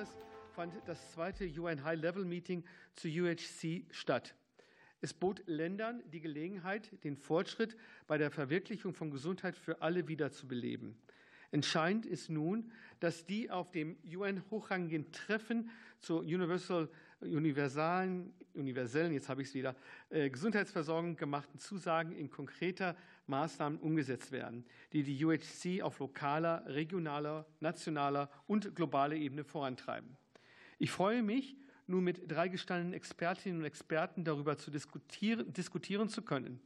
Jahres fand das zweite UN High-Level-Meeting zu UHC statt. Es bot Ländern die Gelegenheit, den Fortschritt bei der Verwirklichung von Gesundheit für alle wiederzubeleben. Entscheidend ist nun, dass die auf dem UN-hochrangigen Treffen zur Universal, universalen, universellen, jetzt habe ich es wieder, äh, Gesundheitsversorgung gemachten Zusagen in konkreter Maßnahmen umgesetzt werden, die die UHC auf lokaler, regionaler, nationaler und globaler Ebene vorantreiben. Ich freue mich, nun mit drei gestandenen Expertinnen und Experten darüber zu diskutieren, diskutieren zu können.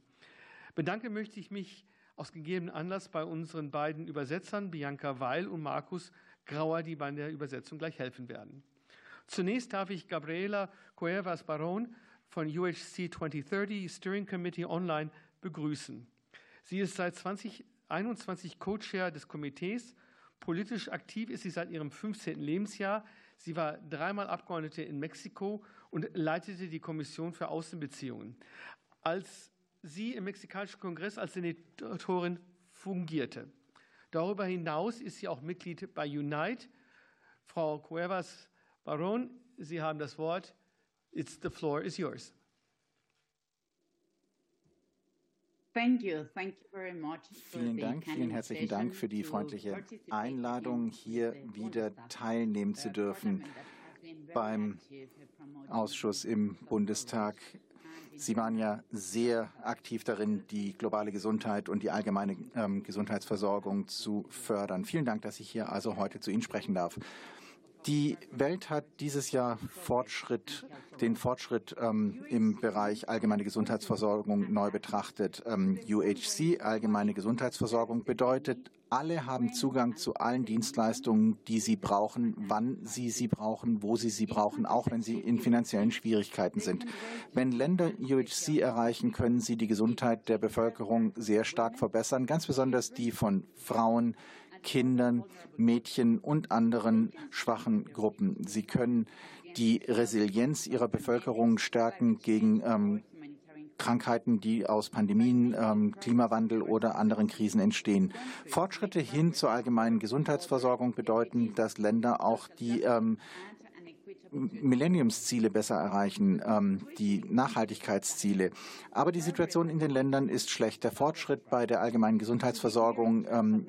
Bedanke möchte ich mich aus gegebenem Anlass bei unseren beiden Übersetzern, Bianca Weil und Markus Grauer, die bei der Übersetzung gleich helfen werden. Zunächst darf ich Gabriela Cuevas Baron von UHC 2030 Steering Committee Online begrüßen. Sie ist seit 2021 Co-Chair des Komitees. Politisch aktiv ist sie seit ihrem 15. Lebensjahr. Sie war dreimal Abgeordnete in Mexiko und leitete die Kommission für Außenbeziehungen. Als sie im mexikanischen Kongress als Senatorin fungierte. Darüber hinaus ist sie auch Mitglied bei Unite. Frau Cuevas Baron, Sie haben das Wort. It's, the floor is yours. Vielen Dank, vielen herzlichen Dank für die freundliche Einladung, hier wieder teilnehmen zu dürfen beim Ausschuss im Bundestag Sie waren ja sehr aktiv darin, die globale Gesundheit und die allgemeine ähm, Gesundheitsversorgung zu fördern. Vielen Dank, dass ich hier also heute zu Ihnen sprechen darf. Die Welt hat dieses Jahr Fortschritt, den Fortschritt ähm, im Bereich allgemeine Gesundheitsversorgung neu betrachtet. Ähm, UHC, allgemeine Gesundheitsversorgung, bedeutet, alle haben Zugang zu allen Dienstleistungen, die sie brauchen, wann sie sie brauchen, wo sie sie brauchen, auch wenn sie in finanziellen Schwierigkeiten sind. Wenn Länder UHC erreichen, können sie die Gesundheit der Bevölkerung sehr stark verbessern, ganz besonders die von Frauen, Kindern, Mädchen und anderen schwachen Gruppen. Sie können die Resilienz ihrer Bevölkerung stärken gegen ähm, Krankheiten, die aus Pandemien, ähm, Klimawandel oder anderen Krisen entstehen. Fortschritte hin zur allgemeinen Gesundheitsversorgung bedeuten, dass Länder auch die ähm, Millenniumsziele besser erreichen, ähm, die Nachhaltigkeitsziele. Aber die Situation in den Ländern ist schlecht. Der Fortschritt bei der allgemeinen Gesundheitsversorgung ähm,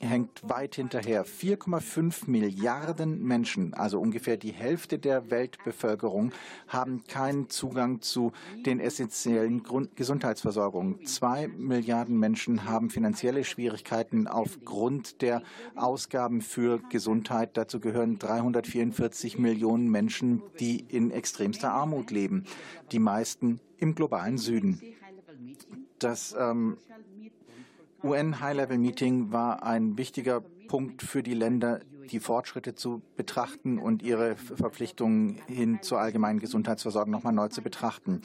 hängt weit hinterher. 4,5 Milliarden Menschen, also ungefähr die Hälfte der Weltbevölkerung, haben keinen Zugang zu den essentiellen Gesundheitsversorgungen. Zwei Milliarden Menschen haben finanzielle Schwierigkeiten aufgrund der Ausgaben für Gesundheit. Dazu gehören 344 Millionen Menschen, die in extremster Armut leben, die meisten im globalen Süden. Das ähm, UN High-Level Meeting war ein wichtiger Punkt für die Länder, die Fortschritte zu betrachten und ihre Verpflichtungen hin zur allgemeinen Gesundheitsversorgung nochmal neu zu betrachten.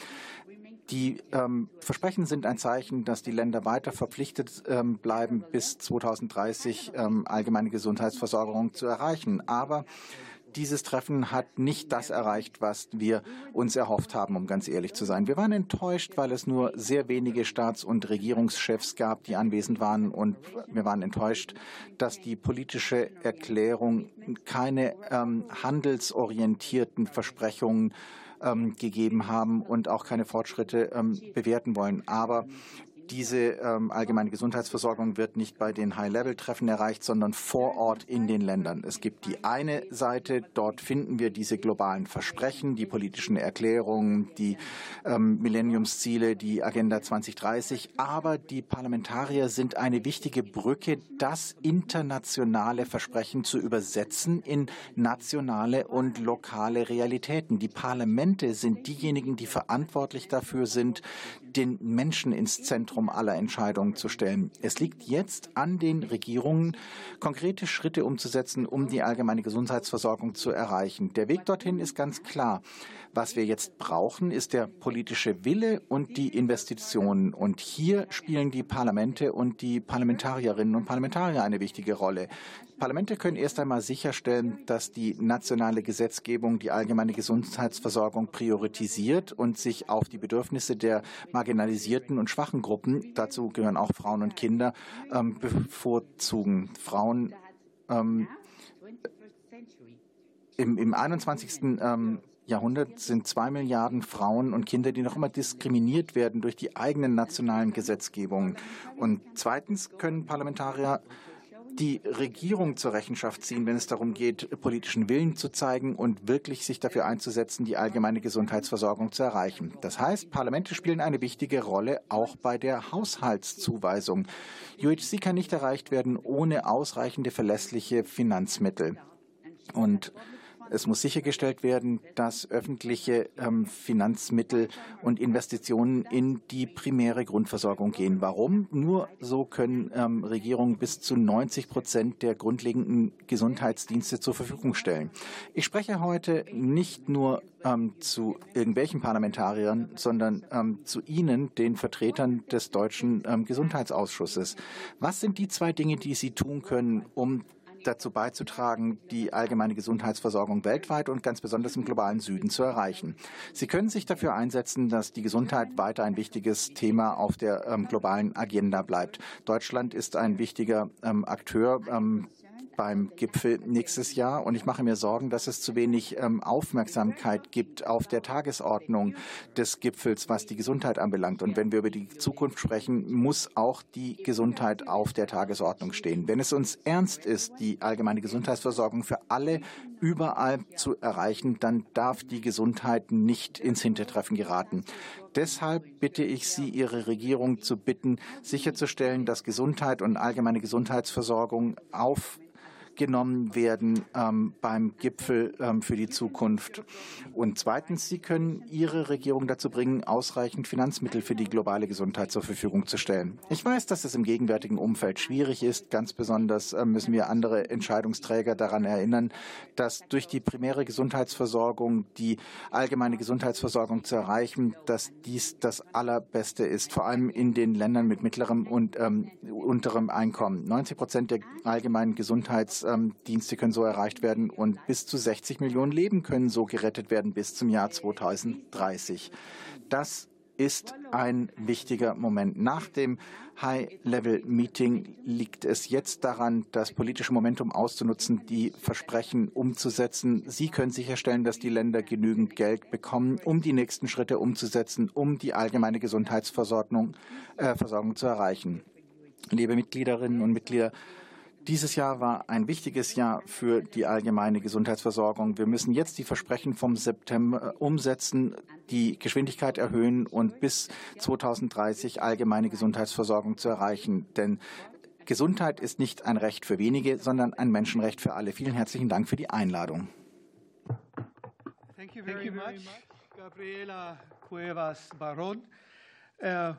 Die ähm, Versprechen sind ein Zeichen, dass die Länder weiter verpflichtet ähm, bleiben, bis 2030 ähm, allgemeine Gesundheitsversorgung zu erreichen. Aber dieses Treffen hat nicht das erreicht, was wir uns erhofft haben, um ganz ehrlich zu sein. Wir waren enttäuscht, weil es nur sehr wenige Staats- und Regierungschefs gab, die anwesend waren. Und wir waren enttäuscht, dass die politische Erklärung keine ähm, handelsorientierten Versprechungen ähm, gegeben haben und auch keine Fortschritte ähm, bewerten wollen. Aber diese ähm, allgemeine Gesundheitsversorgung wird nicht bei den High-Level-Treffen erreicht, sondern vor Ort in den Ländern. Es gibt die eine Seite, dort finden wir diese globalen Versprechen, die politischen Erklärungen, die ähm, Millenniumsziele, die Agenda 2030. Aber die Parlamentarier sind eine wichtige Brücke, das internationale Versprechen zu übersetzen in nationale und lokale Realitäten. Die Parlamente sind diejenigen, die verantwortlich dafür sind, den Menschen ins Zentrum aller Entscheidungen zu stellen. Es liegt jetzt an den Regierungen, konkrete Schritte umzusetzen, um die allgemeine Gesundheitsversorgung zu erreichen. Der Weg dorthin ist ganz klar. Was wir jetzt brauchen, ist der politische Wille und die Investitionen. Und hier spielen die Parlamente und die Parlamentarierinnen und Parlamentarier eine wichtige Rolle. Parlamente können erst einmal sicherstellen, dass die nationale Gesetzgebung die allgemeine Gesundheitsversorgung priorisiert und sich auf die Bedürfnisse der marginalisierten und schwachen Gruppen, dazu gehören auch Frauen und Kinder, ähm, bevorzugen. Frauen ähm, im, im 21. Ähm, Jahrhundert sind zwei Milliarden Frauen und Kinder, die noch immer diskriminiert werden durch die eigenen nationalen Gesetzgebungen. Und zweitens können Parlamentarier die Regierung zur Rechenschaft ziehen, wenn es darum geht, politischen Willen zu zeigen und wirklich sich dafür einzusetzen, die allgemeine Gesundheitsversorgung zu erreichen. Das heißt, Parlamente spielen eine wichtige Rolle auch bei der Haushaltszuweisung. UHC kann nicht erreicht werden ohne ausreichende verlässliche Finanzmittel. Und es muss sichergestellt werden, dass öffentliche ähm, Finanzmittel und Investitionen in die primäre Grundversorgung gehen. Warum? Nur so können ähm, Regierungen bis zu 90 Prozent der grundlegenden Gesundheitsdienste zur Verfügung stellen. Ich spreche heute nicht nur ähm, zu irgendwelchen Parlamentariern, sondern ähm, zu Ihnen, den Vertretern des deutschen ähm, Gesundheitsausschusses. Was sind die zwei Dinge, die Sie tun können, um dazu beizutragen, die allgemeine Gesundheitsversorgung weltweit und ganz besonders im globalen Süden zu erreichen. Sie können sich dafür einsetzen, dass die Gesundheit weiter ein wichtiges Thema auf der ähm, globalen Agenda bleibt. Deutschland ist ein wichtiger ähm, Akteur ähm, beim Gipfel nächstes Jahr. Und ich mache mir Sorgen, dass es zu wenig ähm, Aufmerksamkeit gibt auf der Tagesordnung des Gipfels, was die Gesundheit anbelangt. Und wenn wir über die Zukunft sprechen, muss auch die Gesundheit auf der Tagesordnung stehen. Wenn es uns ernst ist, die allgemeine Gesundheitsversorgung für alle überall zu erreichen, dann darf die Gesundheit nicht ins Hintertreffen geraten. Deshalb bitte ich Sie, Ihre Regierung zu bitten, sicherzustellen, dass Gesundheit und allgemeine Gesundheitsversorgung auf genommen werden ähm, beim Gipfel ähm, für die Zukunft. Und zweitens, Sie können Ihre Regierung dazu bringen, ausreichend Finanzmittel für die globale Gesundheit zur Verfügung zu stellen. Ich weiß, dass es im gegenwärtigen Umfeld schwierig ist. Ganz besonders äh, müssen wir andere Entscheidungsträger daran erinnern, dass durch die primäre Gesundheitsversorgung die allgemeine Gesundheitsversorgung zu erreichen, dass dies das Allerbeste ist, vor allem in den Ländern mit mittlerem und ähm, unterem Einkommen. 90 Prozent der allgemeinen Gesundheits Gesundheitsdienste können so erreicht werden und bis zu 60 Millionen Leben können so gerettet werden bis zum Jahr 2030. Das ist ein wichtiger Moment. Nach dem High-Level-Meeting liegt es jetzt daran, das politische Momentum auszunutzen, die Versprechen umzusetzen. Sie können sicherstellen, dass die Länder genügend Geld bekommen, um die nächsten Schritte umzusetzen, um die allgemeine Gesundheitsversorgung äh, zu erreichen. Liebe Mitgliederinnen und Mitglieder, dieses Jahr war ein wichtiges Jahr für die allgemeine Gesundheitsversorgung. Wir müssen jetzt die Versprechen vom September umsetzen, die Geschwindigkeit erhöhen und bis 2030 allgemeine Gesundheitsversorgung zu erreichen. Denn Gesundheit ist nicht ein Recht für wenige, sondern ein Menschenrecht für alle. Vielen herzlichen Dank für die Einladung. Thank you very much, Gabriela Cuevas Baron. Uh,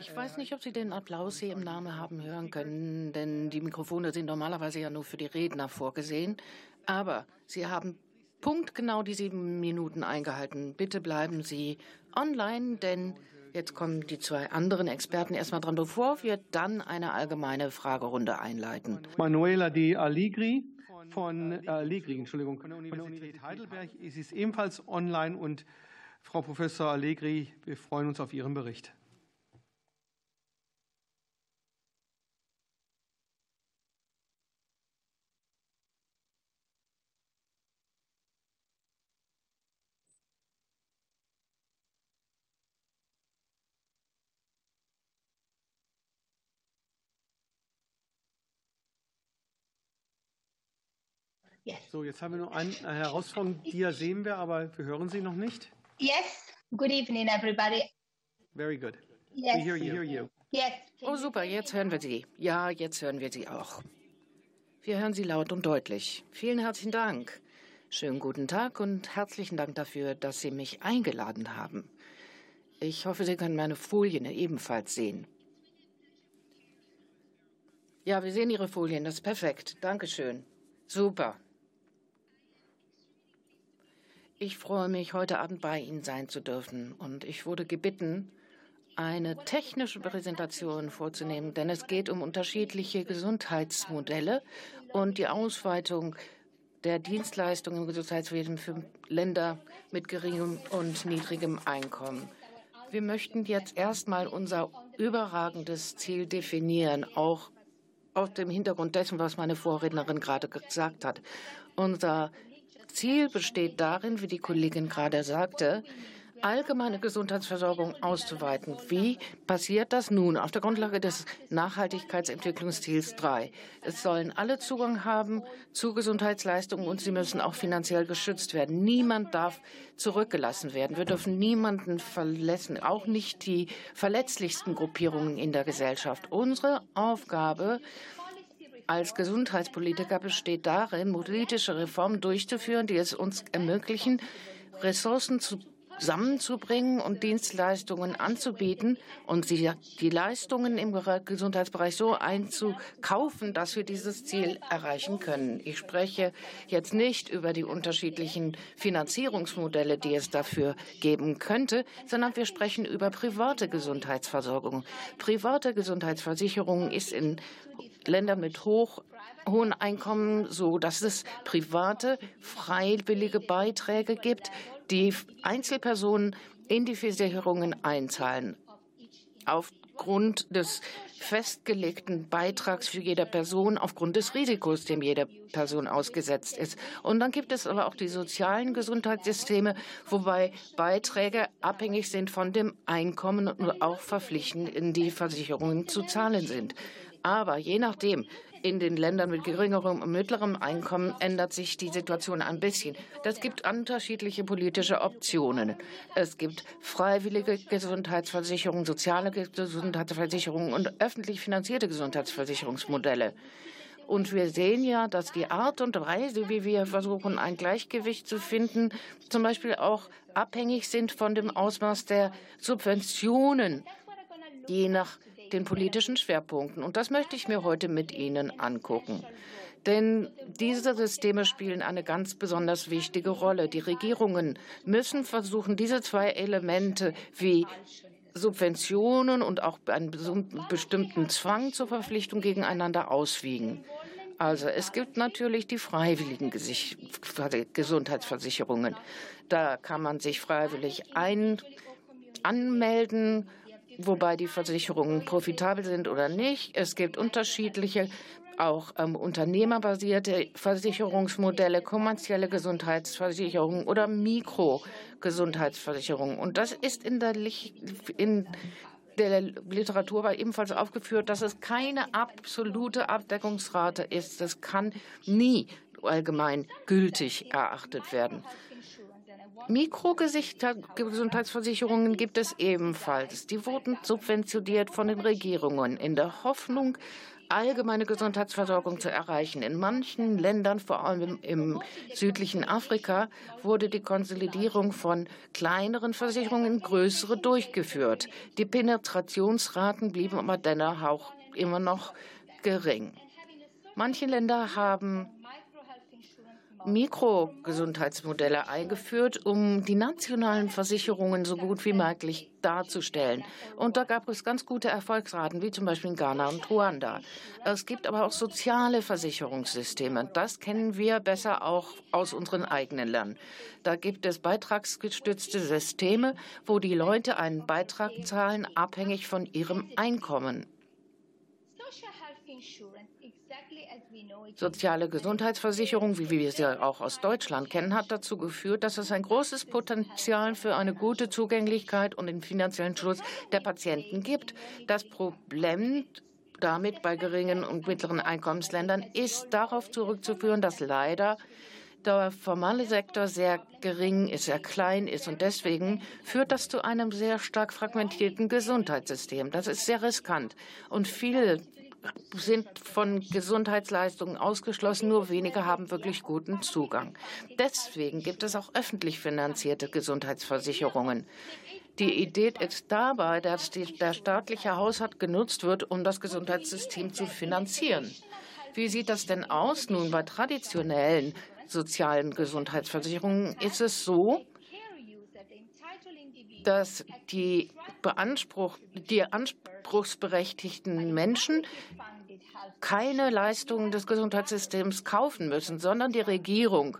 ich weiß nicht, ob Sie den Applaus hier im Namen haben hören können, denn die Mikrofone sind normalerweise ja nur für die Redner vorgesehen. Aber Sie haben punktgenau die sieben Minuten eingehalten. Bitte bleiben Sie online, denn jetzt kommen die zwei anderen Experten erstmal dran, bevor wir dann eine allgemeine Fragerunde einleiten. Manuela Di Allegri von äh, Allegri, Entschuldigung, von der Universität Heidelberg. Sie ist ebenfalls online und Frau Professor Allegri, wir freuen uns auf Ihren Bericht. So, jetzt haben wir noch eine Herausforderung, die sehen wir, aber wir hören Sie noch nicht. Yes. Good evening, everybody. Very good. Yes. We hear you. Hear you. Yes. Oh, super. Jetzt hören wir Sie. Ja, jetzt hören wir Sie auch. Wir hören Sie laut und deutlich. Vielen herzlichen Dank. Schönen guten Tag und herzlichen Dank dafür, dass Sie mich eingeladen haben. Ich hoffe, Sie können meine Folien ebenfalls sehen. Ja, wir sehen Ihre Folien. Das ist perfekt. Dankeschön. Super. Ich freue mich, heute Abend bei Ihnen sein zu dürfen. Und ich wurde gebeten, eine technische Präsentation vorzunehmen, denn es geht um unterschiedliche Gesundheitsmodelle und die Ausweitung der Dienstleistungen im Gesundheitswesen für Länder mit geringem und niedrigem Einkommen. Wir möchten jetzt erstmal unser überragendes Ziel definieren, auch auf dem Hintergrund dessen, was meine Vorrednerin gerade gesagt hat. Unser Ziel besteht darin, wie die Kollegin gerade sagte, allgemeine Gesundheitsversorgung auszuweiten. Wie passiert das nun auf der Grundlage des Nachhaltigkeitsentwicklungsziels 3? Es sollen alle Zugang haben zu Gesundheitsleistungen und sie müssen auch finanziell geschützt werden. Niemand darf zurückgelassen werden. Wir dürfen niemanden verletzen, auch nicht die verletzlichsten Gruppierungen in der Gesellschaft. Unsere Aufgabe als Gesundheitspolitiker besteht darin, politische Reformen durchzuführen, die es uns ermöglichen, Ressourcen zu zusammenzubringen und Dienstleistungen anzubieten und die, die Leistungen im Gesundheitsbereich so einzukaufen, dass wir dieses Ziel erreichen können. Ich spreche jetzt nicht über die unterschiedlichen Finanzierungsmodelle, die es dafür geben könnte, sondern wir sprechen über private Gesundheitsversorgung. Private Gesundheitsversicherung ist in Ländern mit hoch hohen Einkommen so, dass es private, freiwillige Beiträge gibt, die Einzelpersonen in die Versicherungen einzahlen. Aufgrund des festgelegten Beitrags für jede Person, aufgrund des Risikos, dem jede Person ausgesetzt ist. Und dann gibt es aber auch die sozialen Gesundheitssysteme, wobei Beiträge abhängig sind von dem Einkommen und auch verpflichtend in die Versicherungen zu zahlen sind. Aber je nachdem, in den Ländern mit geringerem und mittlerem Einkommen ändert sich die Situation ein bisschen. Es gibt unterschiedliche politische Optionen. Es gibt freiwillige Gesundheitsversicherungen, soziale Gesundheitsversicherungen und öffentlich finanzierte Gesundheitsversicherungsmodelle. Und wir sehen ja, dass die Art und Weise, wie wir versuchen, ein Gleichgewicht zu finden, zum Beispiel auch abhängig sind von dem Ausmaß der Subventionen, je nach den politischen Schwerpunkten. Und das möchte ich mir heute mit Ihnen angucken. Denn diese Systeme spielen eine ganz besonders wichtige Rolle. Die Regierungen müssen versuchen, diese zwei Elemente wie Subventionen und auch einen bestimmten Zwang zur Verpflichtung gegeneinander auswiegen. Also es gibt natürlich die freiwilligen Gesundheitsversicherungen. Da kann man sich freiwillig ein anmelden wobei die Versicherungen profitabel sind oder nicht. Es gibt unterschiedliche, auch ähm, unternehmerbasierte Versicherungsmodelle, kommerzielle Gesundheitsversicherungen oder Mikrogesundheitsversicherungen. Und das ist in der, in der Literatur war ebenfalls aufgeführt, dass es keine absolute Abdeckungsrate ist. Das kann nie allgemein gültig erachtet werden. Mikrogesundheitsversicherungen gibt es ebenfalls. Die wurden subventioniert von den Regierungen in der Hoffnung, allgemeine Gesundheitsversorgung zu erreichen. In manchen Ländern, vor allem im südlichen Afrika, wurde die Konsolidierung von kleineren Versicherungen in größere durchgeführt. Die Penetrationsraten blieben aber dennoch immer noch gering. Manche Länder haben Mikrogesundheitsmodelle eingeführt, um die nationalen Versicherungen so gut wie möglich darzustellen. Und da gab es ganz gute Erfolgsraten, wie zum Beispiel in Ghana und Ruanda. Es gibt aber auch soziale Versicherungssysteme. Das kennen wir besser auch aus unseren eigenen Ländern. Da gibt es beitragsgestützte Systeme, wo die Leute einen Beitrag zahlen, abhängig von ihrem Einkommen. Soziale Gesundheitsversicherung, wie wir sie auch aus Deutschland kennen, hat dazu geführt, dass es ein großes Potenzial für eine gute Zugänglichkeit und den finanziellen Schutz der Patienten gibt. Das Problem damit bei geringen und mittleren Einkommensländern ist darauf zurückzuführen, dass leider der formale Sektor sehr gering ist, sehr klein ist. Und deswegen führt das zu einem sehr stark fragmentierten Gesundheitssystem. Das ist sehr riskant. Und viele sind von Gesundheitsleistungen ausgeschlossen, nur wenige haben wirklich guten Zugang. Deswegen gibt es auch öffentlich finanzierte Gesundheitsversicherungen. Die Idee ist dabei, dass der staatliche Haushalt genutzt wird, um das Gesundheitssystem zu finanzieren. Wie sieht das denn aus? Nun, bei traditionellen sozialen Gesundheitsversicherungen ist es so, dass die, Beanspruch, die anspruchsberechtigten Menschen keine Leistungen des Gesundheitssystems kaufen müssen, sondern die Regierung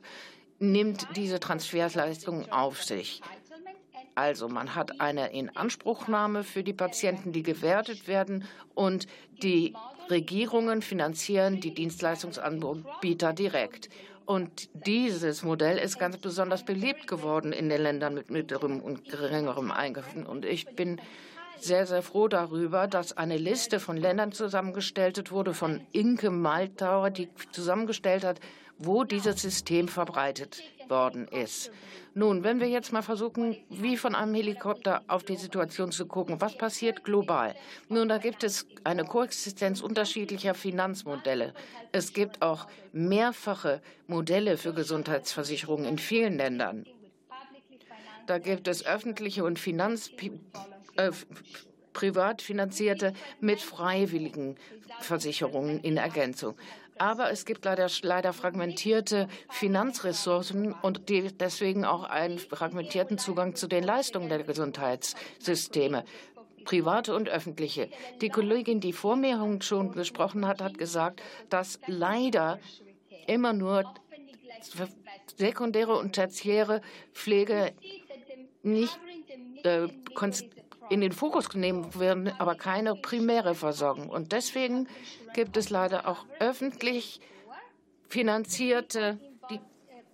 nimmt diese Transferleistungen auf sich. Also man hat eine Inanspruchnahme für die Patienten, die gewertet werden und die Regierungen finanzieren die Dienstleistungsanbieter direkt. Und dieses Modell ist ganz besonders beliebt geworden in den Ländern mit mittlerem und geringerem Einkommen. Und ich bin sehr, sehr froh darüber, dass eine Liste von Ländern zusammengestellt wurde, von Inke Maltauer, die zusammengestellt hat, wo dieses System verbreitet worden ist. Nun, wenn wir jetzt mal versuchen, wie von einem Helikopter auf die Situation zu gucken, was passiert global? Nun, da gibt es eine Koexistenz unterschiedlicher Finanzmodelle. Es gibt auch mehrfache Modelle für Gesundheitsversicherungen in vielen Ländern. Da gibt es öffentliche und Finanz, äh, privat finanzierte mit freiwilligen Versicherungen in Ergänzung. Aber es gibt leider, leider fragmentierte Finanzressourcen und deswegen auch einen fragmentierten Zugang zu den Leistungen der Gesundheitssysteme private und öffentliche. Die Kollegin, die vor mir schon gesprochen hat, hat gesagt, dass leider immer nur sekundäre und tertiäre Pflege nicht äh, in den Fokus genommen werden, aber keine primäre Versorgung. Und deswegen gibt es leider auch öffentlich finanzierte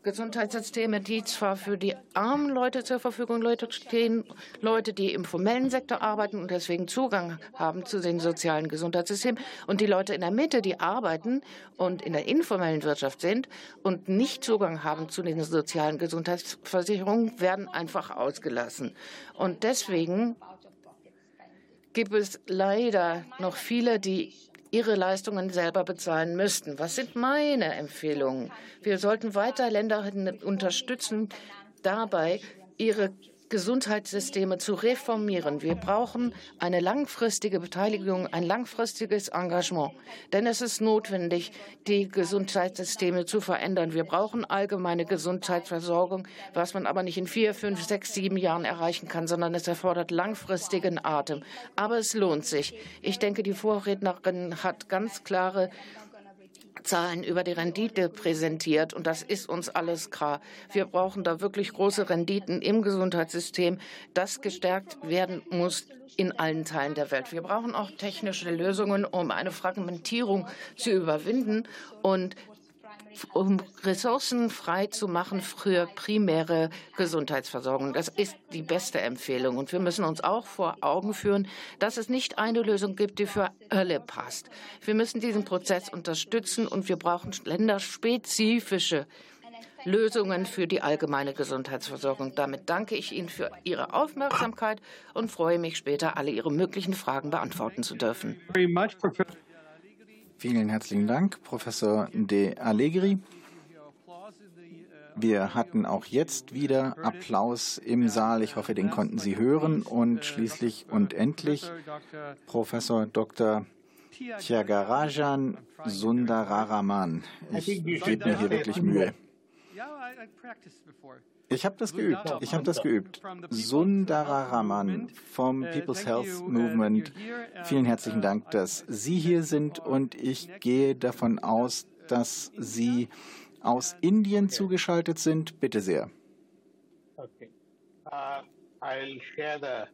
Gesundheitssysteme, die zwar für die armen Leute zur Verfügung stehen, Leute, die im formellen Sektor arbeiten und deswegen Zugang haben zu den sozialen Gesundheitssystemen, und die Leute in der Mitte, die arbeiten und in der informellen Wirtschaft sind und nicht Zugang haben zu den sozialen Gesundheitsversicherungen, werden einfach ausgelassen. Und deswegen gibt es leider noch viele, die ihre Leistungen selber bezahlen müssten. Was sind meine Empfehlungen? Wir sollten weiter Länder unterstützen, dabei ihre Gesundheitssysteme zu reformieren. Wir brauchen eine langfristige Beteiligung, ein langfristiges Engagement. Denn es ist notwendig, die Gesundheitssysteme zu verändern. Wir brauchen allgemeine Gesundheitsversorgung, was man aber nicht in vier, fünf, sechs, sieben Jahren erreichen kann, sondern es erfordert langfristigen Atem. Aber es lohnt sich. Ich denke, die Vorrednerin hat ganz klare Zahlen über die Rendite präsentiert und das ist uns alles klar. Wir brauchen da wirklich große Renditen im Gesundheitssystem, das gestärkt werden muss in allen Teilen der Welt. Wir brauchen auch technische Lösungen, um eine Fragmentierung zu überwinden und um Ressourcen frei zu machen für primäre Gesundheitsversorgung. Das ist die beste Empfehlung. Und wir müssen uns auch vor Augen führen, dass es nicht eine Lösung gibt, die für alle passt. Wir müssen diesen Prozess unterstützen und wir brauchen länderspezifische Lösungen für die allgemeine Gesundheitsversorgung. Damit danke ich Ihnen für Ihre Aufmerksamkeit und freue mich später, alle Ihre möglichen Fragen beantworten zu dürfen. Vielen herzlichen Dank, Professor De Allegri. Wir hatten auch jetzt wieder Applaus im Saal. Ich hoffe, den konnten Sie hören. Und schließlich und endlich Professor Dr. Tyagarajan Sundararaman. Ich gebe mir hier wirklich Mühe. Ich habe das geübt. Ich habe das geübt. Sundararaman vom People's Health Movement. Vielen herzlichen Dank, dass Sie hier sind und ich gehe davon aus, dass Sie aus Indien zugeschaltet sind. Bitte sehr. Okay. Uh, I'll share the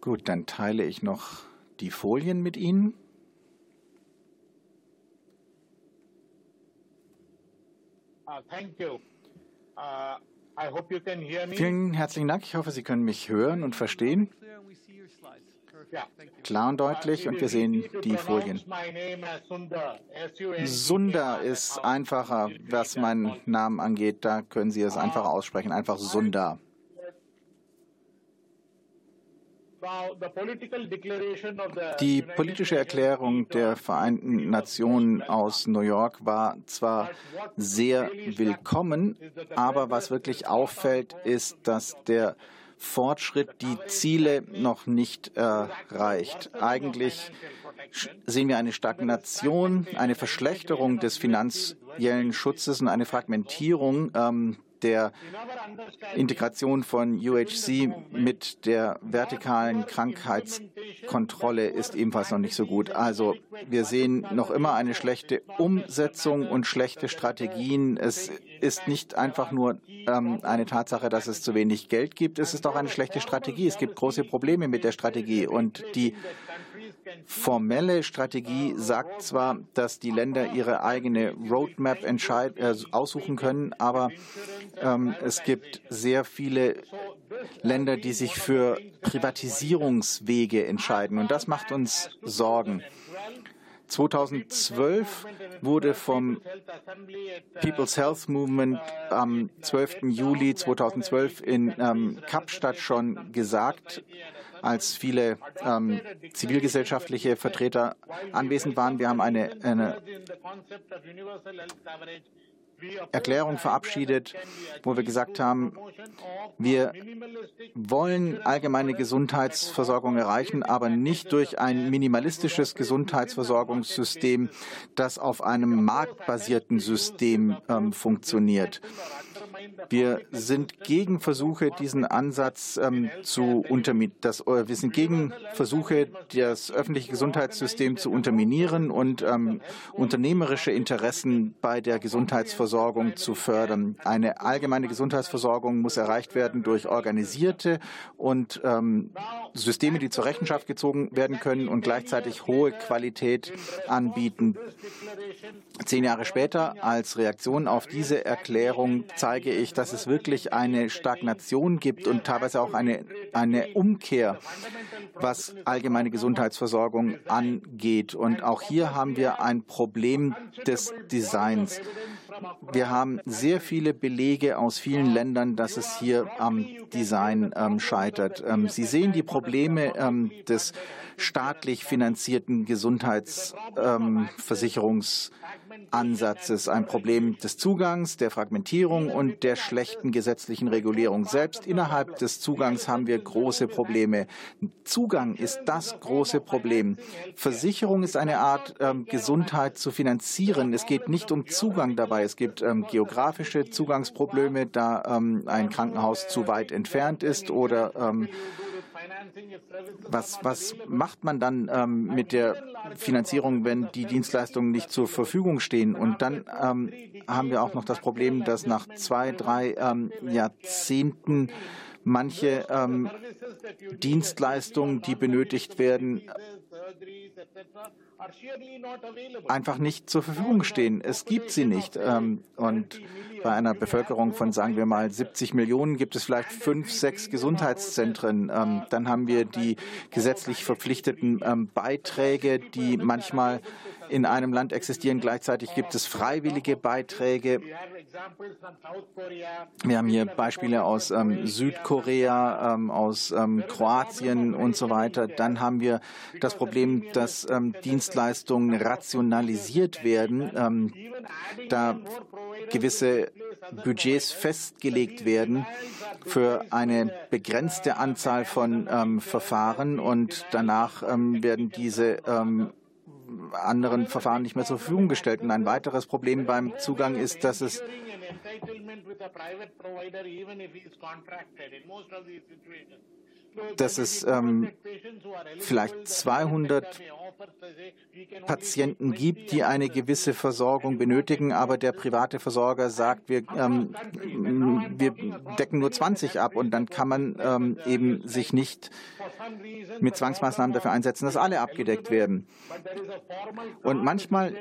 Gut, dann teile ich noch die Folien mit Ihnen. Uh, uh, Vielen herzlichen Dank. Ich hoffe, Sie können mich hören und verstehen. Klar und deutlich und wir sehen die Folien. Sunda ist einfacher, was meinen Namen angeht. Da können Sie es einfach aussprechen. Einfach Sunda. Die politische Erklärung der Vereinten Nationen aus New York war zwar sehr willkommen, aber was wirklich auffällt, ist, dass der Fortschritt die Ziele noch nicht erreicht. Eigentlich sehen wir eine Stagnation, eine Verschlechterung des finanziellen Schutzes und eine Fragmentierung ähm, der Integration von UHC mit der vertikalen Krankheitskontrolle ist ebenfalls noch nicht so gut. Also wir sehen noch immer eine schlechte Umsetzung und schlechte Strategien. Es ist nicht einfach nur ähm, eine Tatsache, dass es zu wenig Geld gibt. Es ist auch eine schlechte Strategie. Es gibt große Probleme mit der Strategie und die formelle Strategie sagt zwar, dass die Länder ihre eigene Roadmap äh, aussuchen können, aber ähm, es gibt sehr viele Länder, die sich für Privatisierungswege entscheiden. Und das macht uns Sorgen. 2012 wurde vom People's Health Movement am 12. Juli 2012 in ähm, Kapstadt schon gesagt, als viele ähm, zivilgesellschaftliche Vertreter anwesend waren. Wir haben eine, eine Erklärung verabschiedet, wo wir gesagt haben, wir wollen allgemeine Gesundheitsversorgung erreichen, aber nicht durch ein minimalistisches Gesundheitsversorgungssystem, das auf einem marktbasierten System ähm, funktioniert. Wir sind gegen Versuche, diesen Ansatz ähm, zu unterminieren. Äh, wir sind gegen Versuche, das öffentliche Gesundheitssystem zu unterminieren und ähm, unternehmerische Interessen bei der Gesundheitsversorgung zu fördern. Eine allgemeine Gesundheitsversorgung muss erreicht werden durch organisierte und ähm, Systeme, die zur Rechenschaft gezogen werden können und gleichzeitig hohe Qualität anbieten. Zehn Jahre später, als Reaktion auf diese Erklärung, zeige ich, dass es wirklich eine Stagnation gibt und teilweise auch eine, eine Umkehr, was allgemeine Gesundheitsversorgung angeht. Und auch hier haben wir ein Problem des Designs. Wir haben sehr viele Belege aus vielen Ländern, dass es hier am Design ähm, scheitert. Ähm, Sie sehen die Probleme ähm, des staatlich finanzierten Gesundheitsversicherungs ähm, ein Problem des Zugangs, der Fragmentierung und der schlechten gesetzlichen Regulierung. Selbst innerhalb des Zugangs haben wir große Probleme. Zugang ist das große Problem. Versicherung ist eine Art, ähm, Gesundheit zu finanzieren. Es geht nicht um Zugang dabei. Es gibt ähm, geografische Zugangsprobleme, da ähm, ein Krankenhaus zu weit entfernt ist oder ähm, was, was macht man dann ähm, mit der Finanzierung, wenn die Dienstleistungen nicht zur Verfügung stehen? Und dann ähm, haben wir auch noch das Problem, dass nach zwei, drei ähm, Jahrzehnten manche ähm, Dienstleistungen, die benötigt werden, einfach nicht zur Verfügung stehen. Es gibt sie nicht. Ähm, und bei einer Bevölkerung von, sagen wir mal, 70 Millionen gibt es vielleicht fünf, sechs Gesundheitszentren. Ähm, dann haben wir die gesetzlich verpflichteten ähm, Beiträge, die manchmal in einem Land existieren. Gleichzeitig gibt es freiwillige Beiträge. Wir haben hier Beispiele aus ähm, Südkorea, ähm, aus ähm, Kroatien und so weiter. Dann haben wir das Problem, dass ähm, Dienstleistungen rationalisiert werden, ähm, da gewisse Budgets festgelegt werden für eine begrenzte Anzahl von ähm, Verfahren und danach werden diese anderen Verfahren nicht mehr zur Verfügung gestellt. Und ein weiteres Problem beim Zugang ist, dass es dass es ähm, vielleicht 200 Patienten gibt, die eine gewisse Versorgung benötigen, aber der private Versorger sagt, wir, ähm, wir decken nur 20 ab und dann kann man ähm, eben sich nicht mit Zwangsmaßnahmen dafür einsetzen, dass alle abgedeckt werden. Und manchmal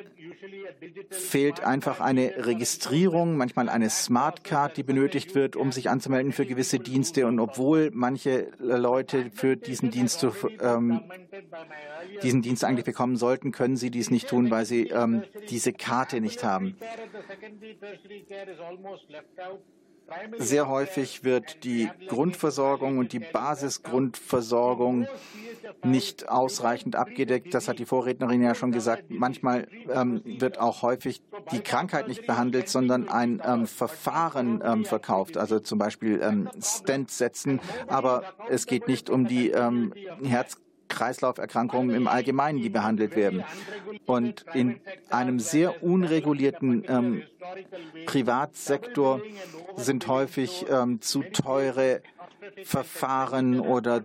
fehlt einfach eine Registrierung, manchmal eine Smartcard, die benötigt wird, um sich anzumelden für gewisse Dienste. Und obwohl manche Leute für diesen Dienst zu, ähm, diesen Dienst eigentlich bekommen sollten, können sie dies nicht tun, weil sie ähm, diese Karte nicht haben. Sehr häufig wird die Grundversorgung und die Basisgrundversorgung nicht ausreichend abgedeckt. Das hat die Vorrednerin ja schon gesagt. Manchmal ähm, wird auch häufig die Krankheit nicht behandelt, sondern ein ähm, Verfahren ähm, verkauft. Also zum Beispiel ähm, Stents setzen. Aber es geht nicht um die ähm, Herz Kreislauferkrankungen im Allgemeinen, die behandelt werden. Und in einem sehr unregulierten ähm, Privatsektor sind häufig ähm, zu teure Verfahren oder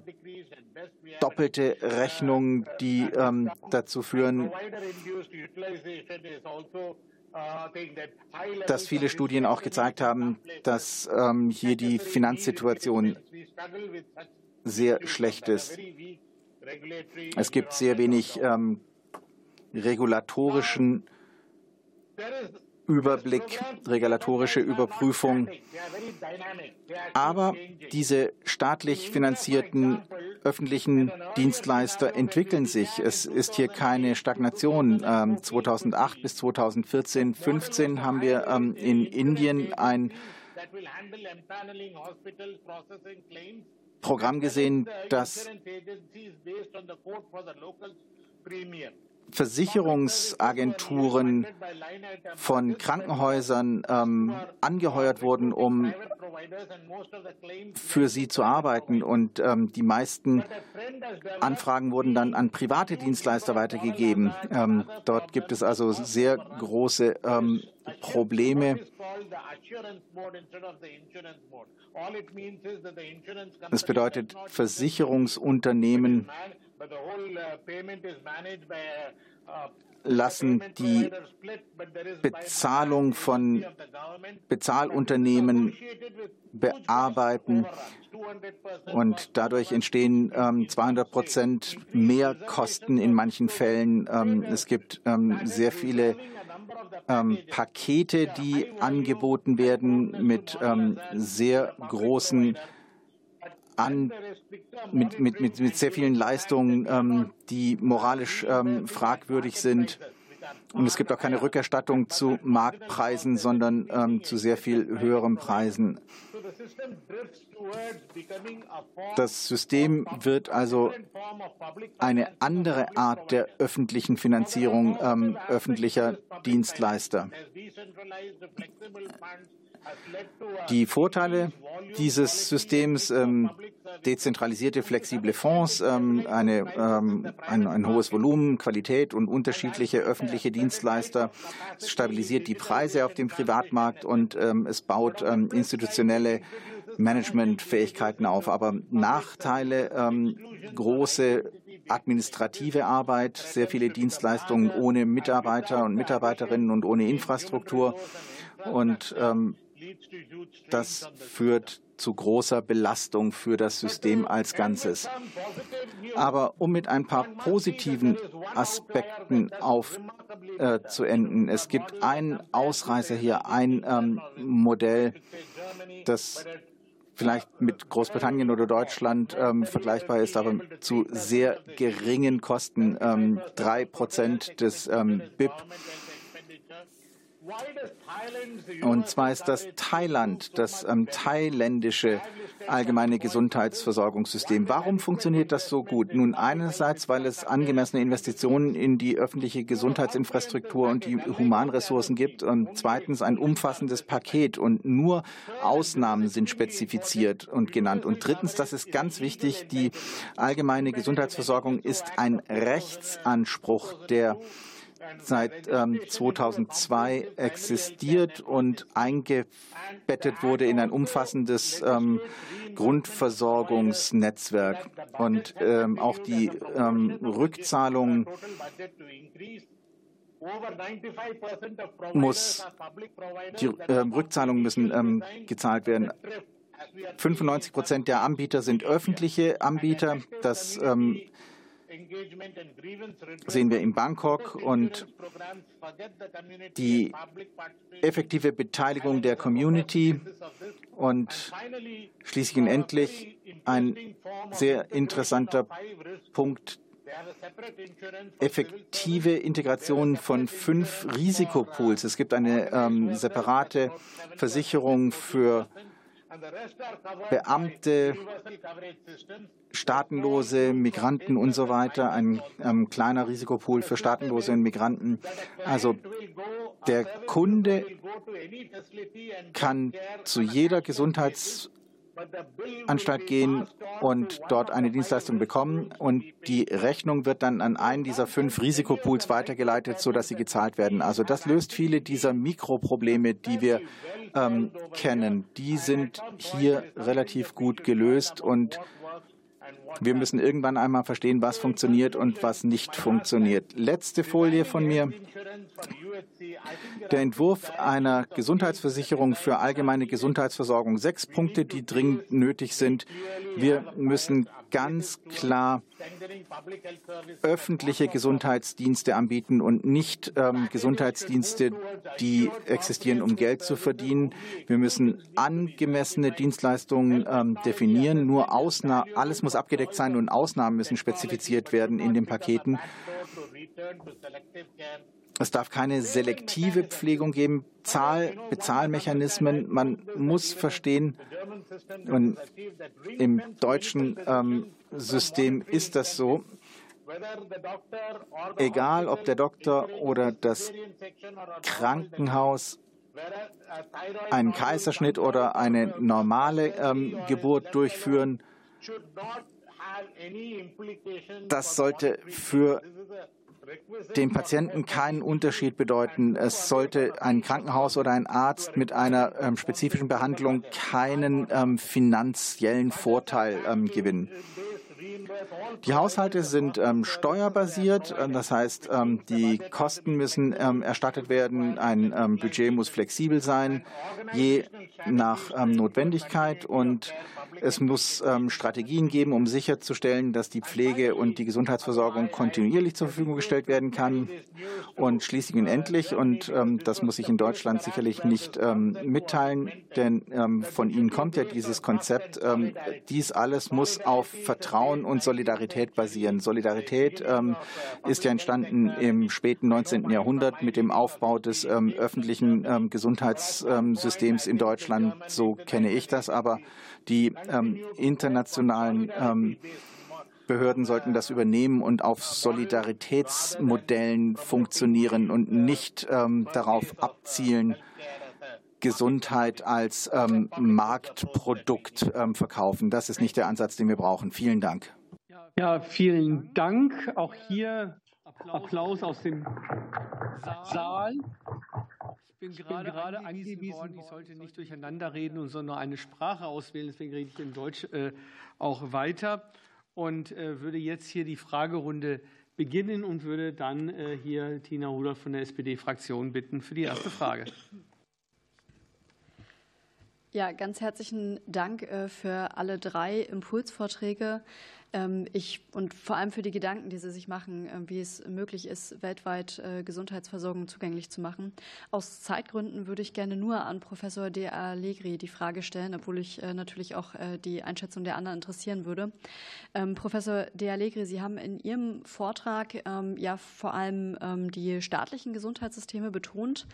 doppelte Rechnungen, die ähm, dazu führen, dass viele Studien auch gezeigt haben, dass ähm, hier die Finanzsituation sehr schlecht ist. Es gibt sehr wenig ähm, regulatorischen Überblick, regulatorische Überprüfung. Aber diese staatlich finanzierten öffentlichen Dienstleister entwickeln sich. Es ist hier keine Stagnation. 2008 ähm, bis 2014, 15 haben wir ähm, in Indien ein Programm gesehen, das Versicherungsagenturen von Krankenhäusern ähm, angeheuert wurden, um für sie zu arbeiten. Und ähm, die meisten Anfragen wurden dann an private Dienstleister weitergegeben. Ähm, dort gibt es also sehr große ähm, Probleme. Das bedeutet, Versicherungsunternehmen lassen die Bezahlung von Bezahlunternehmen bearbeiten und dadurch entstehen ähm, 200 Prozent mehr Kosten in manchen Fällen. Ähm, es gibt ähm, sehr viele ähm, Pakete, die angeboten werden mit ähm, sehr großen an, mit, mit, mit, mit sehr vielen Leistungen, ähm, die moralisch ähm, fragwürdig sind. Und es gibt auch keine Rückerstattung zu Marktpreisen, sondern ähm, zu sehr viel höheren Preisen. Das System wird also eine andere Art der öffentlichen Finanzierung ähm, öffentlicher Dienstleister. Die Vorteile dieses Systems, ähm, dezentralisierte, flexible Fonds, ähm, eine, ähm, ein, ein, hohes Volumen, Qualität und unterschiedliche öffentliche Dienstleister, es stabilisiert die Preise auf dem Privatmarkt und ähm, es baut ähm, institutionelle Managementfähigkeiten auf. Aber Nachteile, ähm, große administrative Arbeit, sehr viele Dienstleistungen ohne Mitarbeiter und Mitarbeiterinnen und ohne Infrastruktur. Und ähm, das führt zu großer Belastung für das System als Ganzes. Aber um mit ein paar positiven Aspekten aufzuenden, äh, es gibt einen Ausreißer hier, ein ähm, Modell, das vielleicht mit Großbritannien oder Deutschland ähm, vergleichbar ist, aber zu sehr geringen Kosten. Ähm, drei Prozent des ähm, BIP und zwar ist das Thailand, das ähm, thailändische allgemeine Gesundheitsversorgungssystem. Warum funktioniert das so gut? Nun, einerseits, weil es angemessene Investitionen in die öffentliche Gesundheitsinfrastruktur und die Humanressourcen gibt und zweitens ein umfassendes Paket und nur Ausnahmen sind spezifiziert und genannt. Und drittens, das ist ganz wichtig, die allgemeine Gesundheitsversorgung ist ein Rechtsanspruch, der seit ähm, 2002 existiert und eingebettet wurde in ein umfassendes ähm, Grundversorgungsnetzwerk. Und ähm, auch die ähm, Rückzahlungen muss, die äh, Rückzahlungen müssen ähm, gezahlt werden. 95 Prozent der Anbieter sind öffentliche Anbieter. Das ähm, sehen wir in Bangkok und die effektive Beteiligung der Community und schließlich und endlich ein sehr interessanter Punkt. Effektive Integration von fünf Risikopools. Es gibt eine ähm, separate Versicherung für Beamte, Staatenlose, Migranten und so weiter, ein ähm, kleiner Risikopool für Staatenlose und Migranten. Also der Kunde kann zu jeder Gesundheits Anstalt gehen und dort eine Dienstleistung bekommen und die Rechnung wird dann an einen dieser fünf Risikopools weitergeleitet, sodass sie gezahlt werden. Also das löst viele dieser Mikroprobleme, die wir ähm, kennen. Die sind hier relativ gut gelöst und wir müssen irgendwann einmal verstehen, was funktioniert und was nicht funktioniert. Letzte Folie von mir. Der Entwurf einer Gesundheitsversicherung für allgemeine Gesundheitsversorgung. Sechs Punkte, die dringend nötig sind. Wir müssen ganz klar öffentliche Gesundheitsdienste anbieten und nicht ähm, Gesundheitsdienste, die existieren, um Geld zu verdienen. Wir müssen angemessene Dienstleistungen ähm, definieren. Nur Ausna alles muss abgedeckt sein und Ausnahmen müssen spezifiziert werden in den Paketen. Es darf keine selektive Pflegung geben, Zahl, Bezahlmechanismen. Man muss verstehen, und im deutschen ähm, System ist das so, egal ob der Doktor oder das Krankenhaus einen Kaiserschnitt oder eine normale ähm, Geburt durchführen, das sollte für den Patienten keinen Unterschied bedeuten. Es sollte ein Krankenhaus oder ein Arzt mit einer ähm, spezifischen Behandlung keinen ähm, finanziellen Vorteil ähm, gewinnen. Die Haushalte sind ähm, steuerbasiert, äh, das heißt, ähm, die Kosten müssen ähm, erstattet werden, ein ähm, Budget muss flexibel sein, je nach ähm, Notwendigkeit und es muss ähm, Strategien geben, um sicherzustellen, dass die Pflege und die Gesundheitsversorgung kontinuierlich zur Verfügung gestellt werden kann. Und schließlich und endlich, und ähm, das muss ich in Deutschland sicherlich nicht ähm, mitteilen, denn ähm, von Ihnen kommt ja dieses Konzept, ähm, dies alles muss auf Vertrauen und Solidarität basieren. Solidarität ähm, ist ja entstanden im späten 19. Jahrhundert mit dem Aufbau des öffentlichen Gesundheitssystems in Deutschland. So kenne ich das, aber die ähm, internationalen ähm, Behörden sollten das übernehmen und auf Solidaritätsmodellen funktionieren und nicht ähm, darauf abzielen, Gesundheit als ähm, Marktprodukt ähm, verkaufen. Das ist nicht der Ansatz, den wir brauchen. Vielen Dank. Ja, vielen Dank. Auch hier Applaus aus dem Saal bin gerade, gerade angewiesen worden, ich sollte nicht durcheinander reden, sondern eine Sprache auswählen. Deswegen rede ich in Deutsch äh, auch weiter und äh, würde jetzt hier die Fragerunde beginnen und würde dann äh, hier Tina Rudolph von der SPD-Fraktion bitten für die erste Frage. Ja, ganz herzlichen Dank für alle drei Impulsvorträge. Ähm, ich, und vor allem für die Gedanken, die Sie sich machen, ähm, wie es möglich ist, weltweit äh, Gesundheitsversorgung zugänglich zu machen. Aus Zeitgründen würde ich gerne nur an Professor De Allegri die Frage stellen, obwohl ich äh, natürlich auch äh, die Einschätzung der anderen interessieren würde. Ähm, Professor De Allegri, Sie haben in Ihrem Vortrag ja vor allem die staatlichen Gesundheitssysteme betont.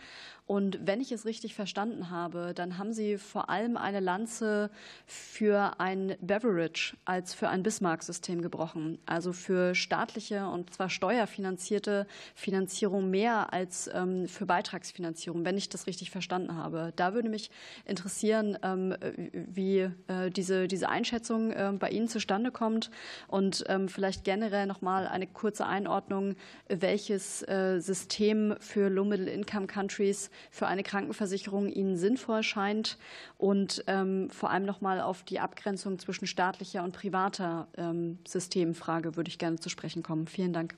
Und wenn ich es richtig verstanden habe, dann haben Sie vor allem eine Lanze für ein Beverage als für ein Bismarck System gebrochen. Also für staatliche und zwar steuerfinanzierte Finanzierung mehr als ähm, für Beitragsfinanzierung, wenn ich das richtig verstanden habe. Da würde mich interessieren, ähm, wie äh, diese, diese Einschätzung äh, bei Ihnen zustande kommt und ähm, vielleicht generell noch mal eine kurze Einordnung, welches äh, System für Low-Middle-Income-Countries für eine Krankenversicherung Ihnen sinnvoll scheint und ähm, vor allem noch mal auf die Abgrenzung zwischen staatlicher und privater ähm, ähm, Systemfrage würde ich gerne zu sprechen kommen. Vielen Dank.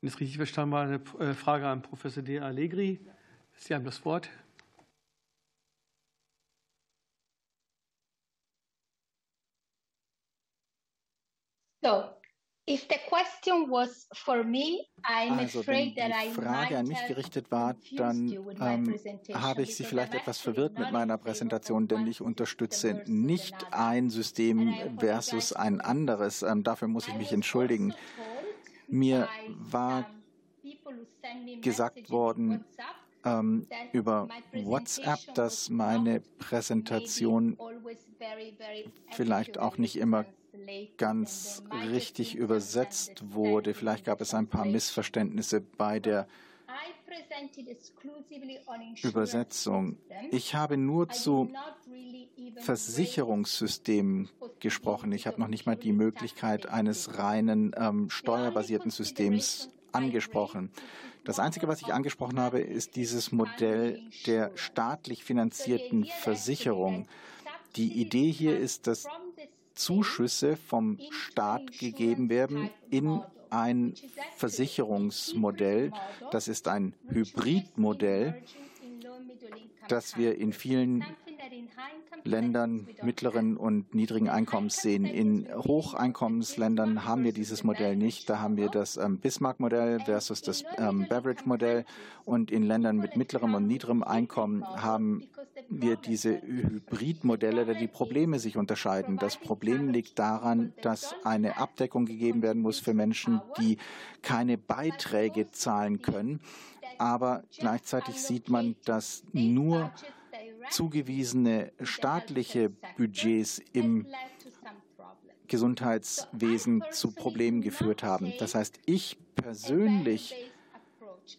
Wenn ich es richtig verstanden war, eine äh, Frage an Professor De Allegri. Sie haben das Wort. So, also, wenn die Frage an mich gerichtet war, dann ähm, habe ich Sie vielleicht etwas verwirrt mit meiner Präsentation, denn ich unterstütze nicht ein System versus ein anderes. Ähm, dafür muss ich mich entschuldigen. Mir war gesagt worden ähm, über WhatsApp, dass meine Präsentation vielleicht auch nicht immer ganz richtig übersetzt wurde. Vielleicht gab es ein paar Missverständnisse bei der Übersetzung. Ich habe nur zu Versicherungssystemen gesprochen. Ich habe noch nicht mal die Möglichkeit eines reinen ähm, steuerbasierten Systems angesprochen. Das Einzige, was ich angesprochen habe, ist dieses Modell der staatlich finanzierten Versicherung. Die Idee hier ist, dass Zuschüsse vom Staat gegeben werden in ein Versicherungsmodell, das ist ein Hybridmodell, das wir in vielen Ländern mittleren und niedrigen Einkommens sehen. In Hocheinkommensländern haben wir dieses Modell nicht. Da haben wir das ähm, Bismarck-Modell versus das ähm, Beveridge-Modell. Und in Ländern mit mittlerem und niedrigem Einkommen haben wir diese Hybridmodelle, da die Probleme sich unterscheiden. Das Problem liegt daran, dass eine Abdeckung gegeben werden muss für Menschen, die keine Beiträge zahlen können. Aber gleichzeitig sieht man, dass nur zugewiesene staatliche Budgets im Gesundheitswesen zu Problemen geführt haben. Das heißt, ich persönlich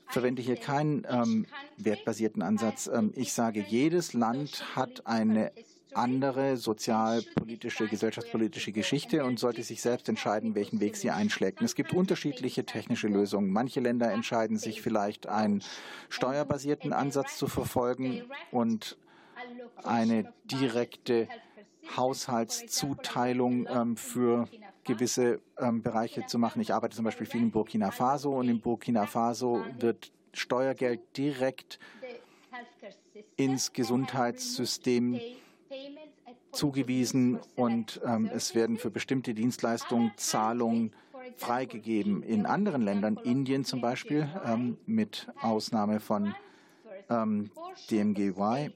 verwende hier keinen ähm, wertbasierten Ansatz. Ähm, ich sage, jedes Land hat eine andere sozialpolitische, gesellschaftspolitische Geschichte und sollte sich selbst entscheiden, welchen Weg sie einschlägt. es gibt unterschiedliche technische Lösungen. Manche Länder entscheiden sich vielleicht, einen steuerbasierten Ansatz zu verfolgen und eine direkte Haushaltszuteilung ähm, für gewisse ähm, Bereiche zu machen. Ich arbeite zum Beispiel viel in Burkina Faso und in Burkina Faso wird Steuergeld direkt ins Gesundheitssystem zugewiesen und ähm, es werden für bestimmte Dienstleistungen Zahlungen freigegeben. In anderen Ländern, Indien zum Beispiel, ähm, mit Ausnahme von ähm, DMGY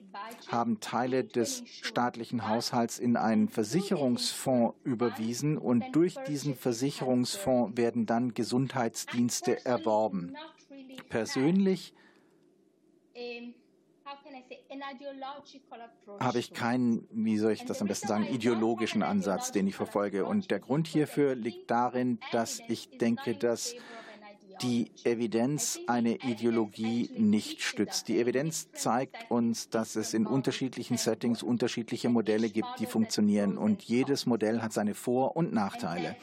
haben Teile des staatlichen Haushalts in einen Versicherungsfonds überwiesen und durch diesen Versicherungsfonds werden dann Gesundheitsdienste erworben. Persönlich habe ich keinen, wie soll ich das am besten sagen, ideologischen Ansatz, den ich verfolge. Und der Grund hierfür liegt darin, dass ich denke, dass die Evidenz eine Ideologie nicht stützt. Die Evidenz zeigt uns, dass es in unterschiedlichen Settings unterschiedliche Modelle gibt, die funktionieren. Und jedes Modell hat seine Vor- und Nachteile.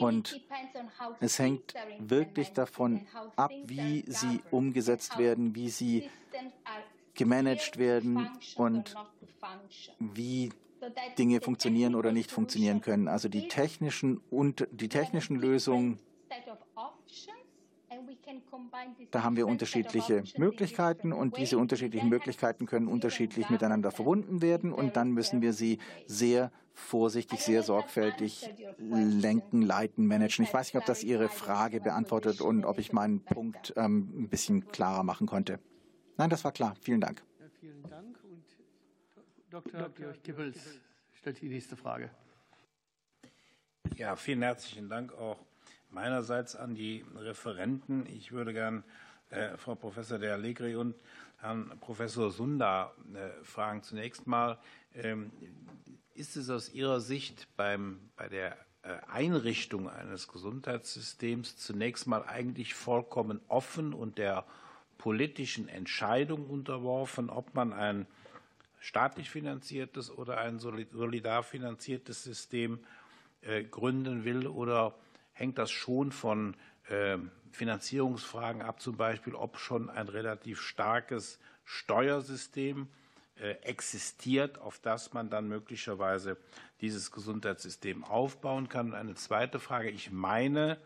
Und es hängt wirklich davon ab, wie sie umgesetzt werden, wie sie gemanagt werden und wie Dinge funktionieren oder nicht funktionieren können. Also die technischen und die technischen Lösungen da haben wir unterschiedliche Möglichkeiten und diese unterschiedlichen Möglichkeiten können unterschiedlich miteinander verbunden werden und dann müssen wir sie sehr vorsichtig, sehr sorgfältig lenken, leiten, managen. Ich weiß nicht, ob das Ihre Frage beantwortet und ob ich meinen Punkt ähm, ein bisschen klarer machen konnte. Nein, das war klar. Vielen Dank. Ja, vielen Dank. Und Dr. Georg Gibbels stellt die nächste Frage. Ja, vielen herzlichen Dank auch meinerseits an die Referenten. Ich würde gern äh, Frau Professor De Allegri und Herrn Professor Sunda äh, fragen. Zunächst mal, ähm, ist es aus Ihrer Sicht beim, bei der äh, Einrichtung eines Gesundheitssystems zunächst mal eigentlich vollkommen offen und der politischen Entscheidung unterworfen, ob man ein staatlich finanziertes oder ein solidar finanziertes System äh, gründen will oder hängt das schon von äh, Finanzierungsfragen ab, zum Beispiel, ob schon ein relativ starkes Steuersystem äh, existiert, auf das man dann möglicherweise dieses Gesundheitssystem aufbauen kann. Und eine zweite Frage. Ich meine,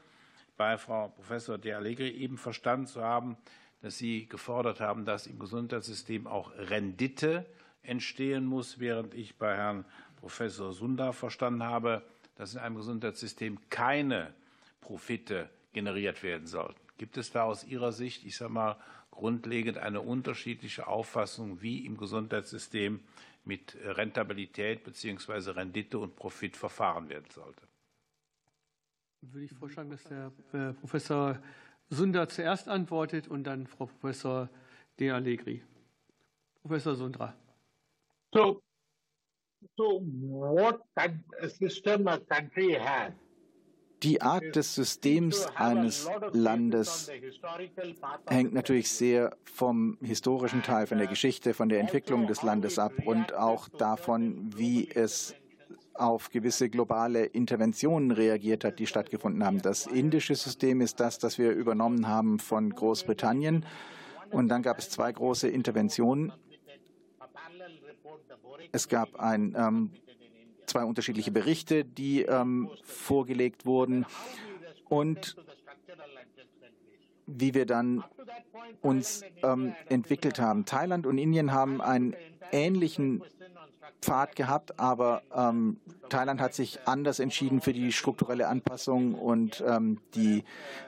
bei Frau Professor De Allegri eben verstanden zu haben, dass Sie gefordert haben, dass im Gesundheitssystem auch Rendite entstehen muss, während ich bei Herrn Professor Sunda verstanden habe, dass in einem Gesundheitssystem keine Profite generiert werden sollten. Gibt es da aus Ihrer Sicht, ich sage mal, grundlegend eine unterschiedliche Auffassung, wie im Gesundheitssystem mit Rentabilität bzw. Rendite und Profit verfahren werden sollte? Würde ich vorschlagen, dass der äh, Professor Sunda zuerst antwortet und dann Frau Professor De Allegri. Professor Sundra. So, so what system a country has die Art des Systems eines Landes hängt natürlich sehr vom historischen Teil, von der Geschichte, von der Entwicklung des Landes ab und auch davon, wie es auf gewisse globale Interventionen reagiert hat, die stattgefunden haben. Das indische System ist das, das wir übernommen haben von Großbritannien. Und dann gab es zwei große Interventionen. Es gab ein ähm, zwei unterschiedliche Berichte, die ähm, vorgelegt wurden. Und wie wir dann uns ähm, entwickelt haben. Thailand und Indien haben einen ähnlichen Pfad gehabt, aber ähm, Thailand hat sich anders entschieden für die strukturelle Anpassung und ähm, die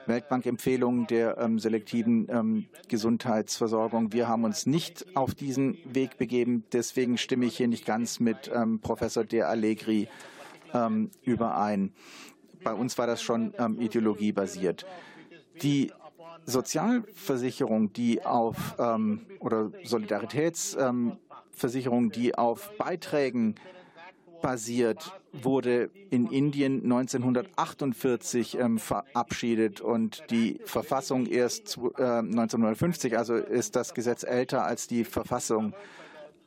Weltbank-Empfehlungen der ähm, selektiven ähm, Gesundheitsversorgung. Wir haben uns nicht auf diesen Weg begeben. Deswegen stimme ich hier nicht ganz mit ähm, Professor De Allegri ähm, überein. Bei uns war das schon ideologiebasiert. Die Sozialversicherung, die auf oder Solidaritäts Versicherung, die auf Beiträgen basiert, wurde in Indien 1948 ähm, verabschiedet und die Verfassung erst äh, 1950. Also ist das Gesetz älter als die Verfassung.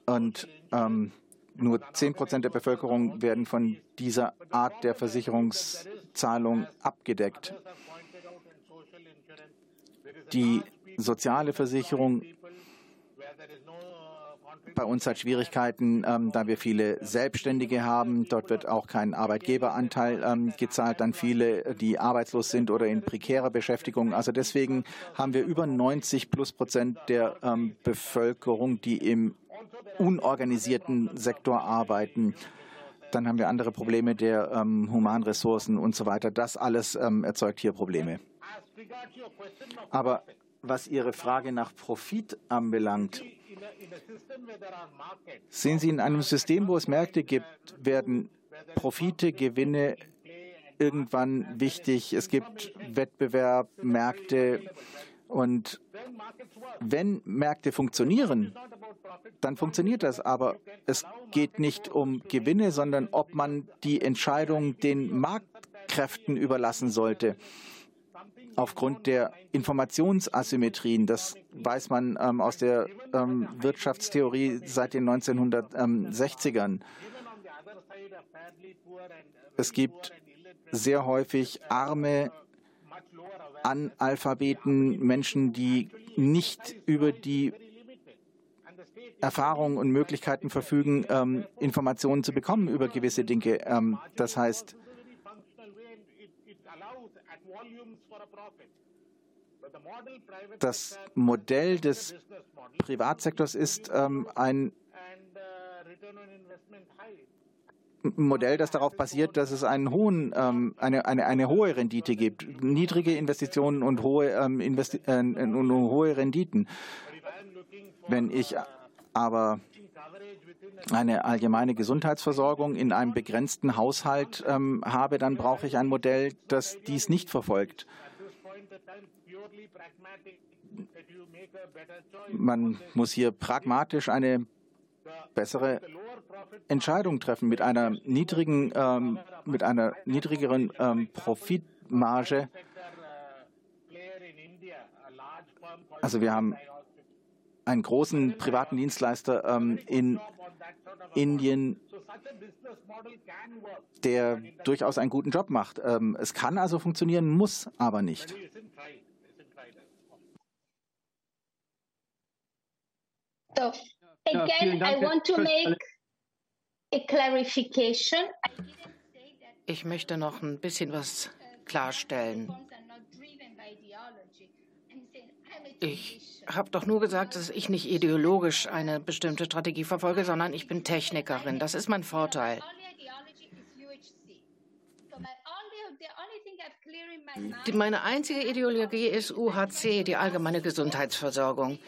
Und ähm, nur 10 Prozent der Bevölkerung werden von dieser Art der Versicherungszahlung abgedeckt. Die soziale Versicherung bei uns hat Schwierigkeiten, ähm, da wir viele Selbstständige haben. Dort wird auch kein Arbeitgeberanteil ähm, gezahlt an viele, die arbeitslos sind oder in prekärer Beschäftigung. Also deswegen haben wir über 90 plus Prozent der ähm, Bevölkerung, die im unorganisierten Sektor arbeiten. Dann haben wir andere Probleme der ähm, Humanressourcen und so weiter. Das alles ähm, erzeugt hier Probleme. Aber was Ihre Frage nach Profit anbelangt, sehen Sie in einem System, wo es Märkte gibt, werden Profite, Gewinne irgendwann wichtig. Es gibt Wettbewerb, Märkte und wenn Märkte funktionieren, dann funktioniert das. Aber es geht nicht um Gewinne, sondern ob man die Entscheidung den Marktkräften überlassen sollte aufgrund der Informationsasymmetrien. Das weiß man ähm, aus der ähm, Wirtschaftstheorie seit den 1960ern. Es gibt sehr häufig arme Analphabeten, Menschen, die nicht über die Erfahrungen und Möglichkeiten verfügen, ähm, Informationen zu bekommen über gewisse Dinge. Ähm, das heißt, das Modell des Privatsektors ist ähm, ein Modell, das darauf basiert, dass es einen hohen, ähm, eine, eine, eine hohe Rendite gibt, niedrige Investitionen und hohe, ähm, Investi äh, und hohe Renditen. Wenn ich aber eine allgemeine Gesundheitsversorgung in einem begrenzten Haushalt ähm, habe, dann brauche ich ein Modell, das dies nicht verfolgt. Man muss hier pragmatisch eine bessere Entscheidung treffen mit einer niedrigen, ähm, mit einer niedrigeren ähm, Profitmarge. Also wir haben einen großen privaten Dienstleister ähm, in Indien, der durchaus einen guten Job macht. Ähm, es kann also funktionieren, muss aber nicht. So again, I want to make a clarification. Ich möchte noch ein bisschen was klarstellen. Ich habe doch nur gesagt, dass ich nicht ideologisch eine bestimmte Strategie verfolge, sondern ich bin Technikerin. Das ist mein Vorteil. Meine einzige Ideologie ist UHC, die allgemeine Gesundheitsversorgung.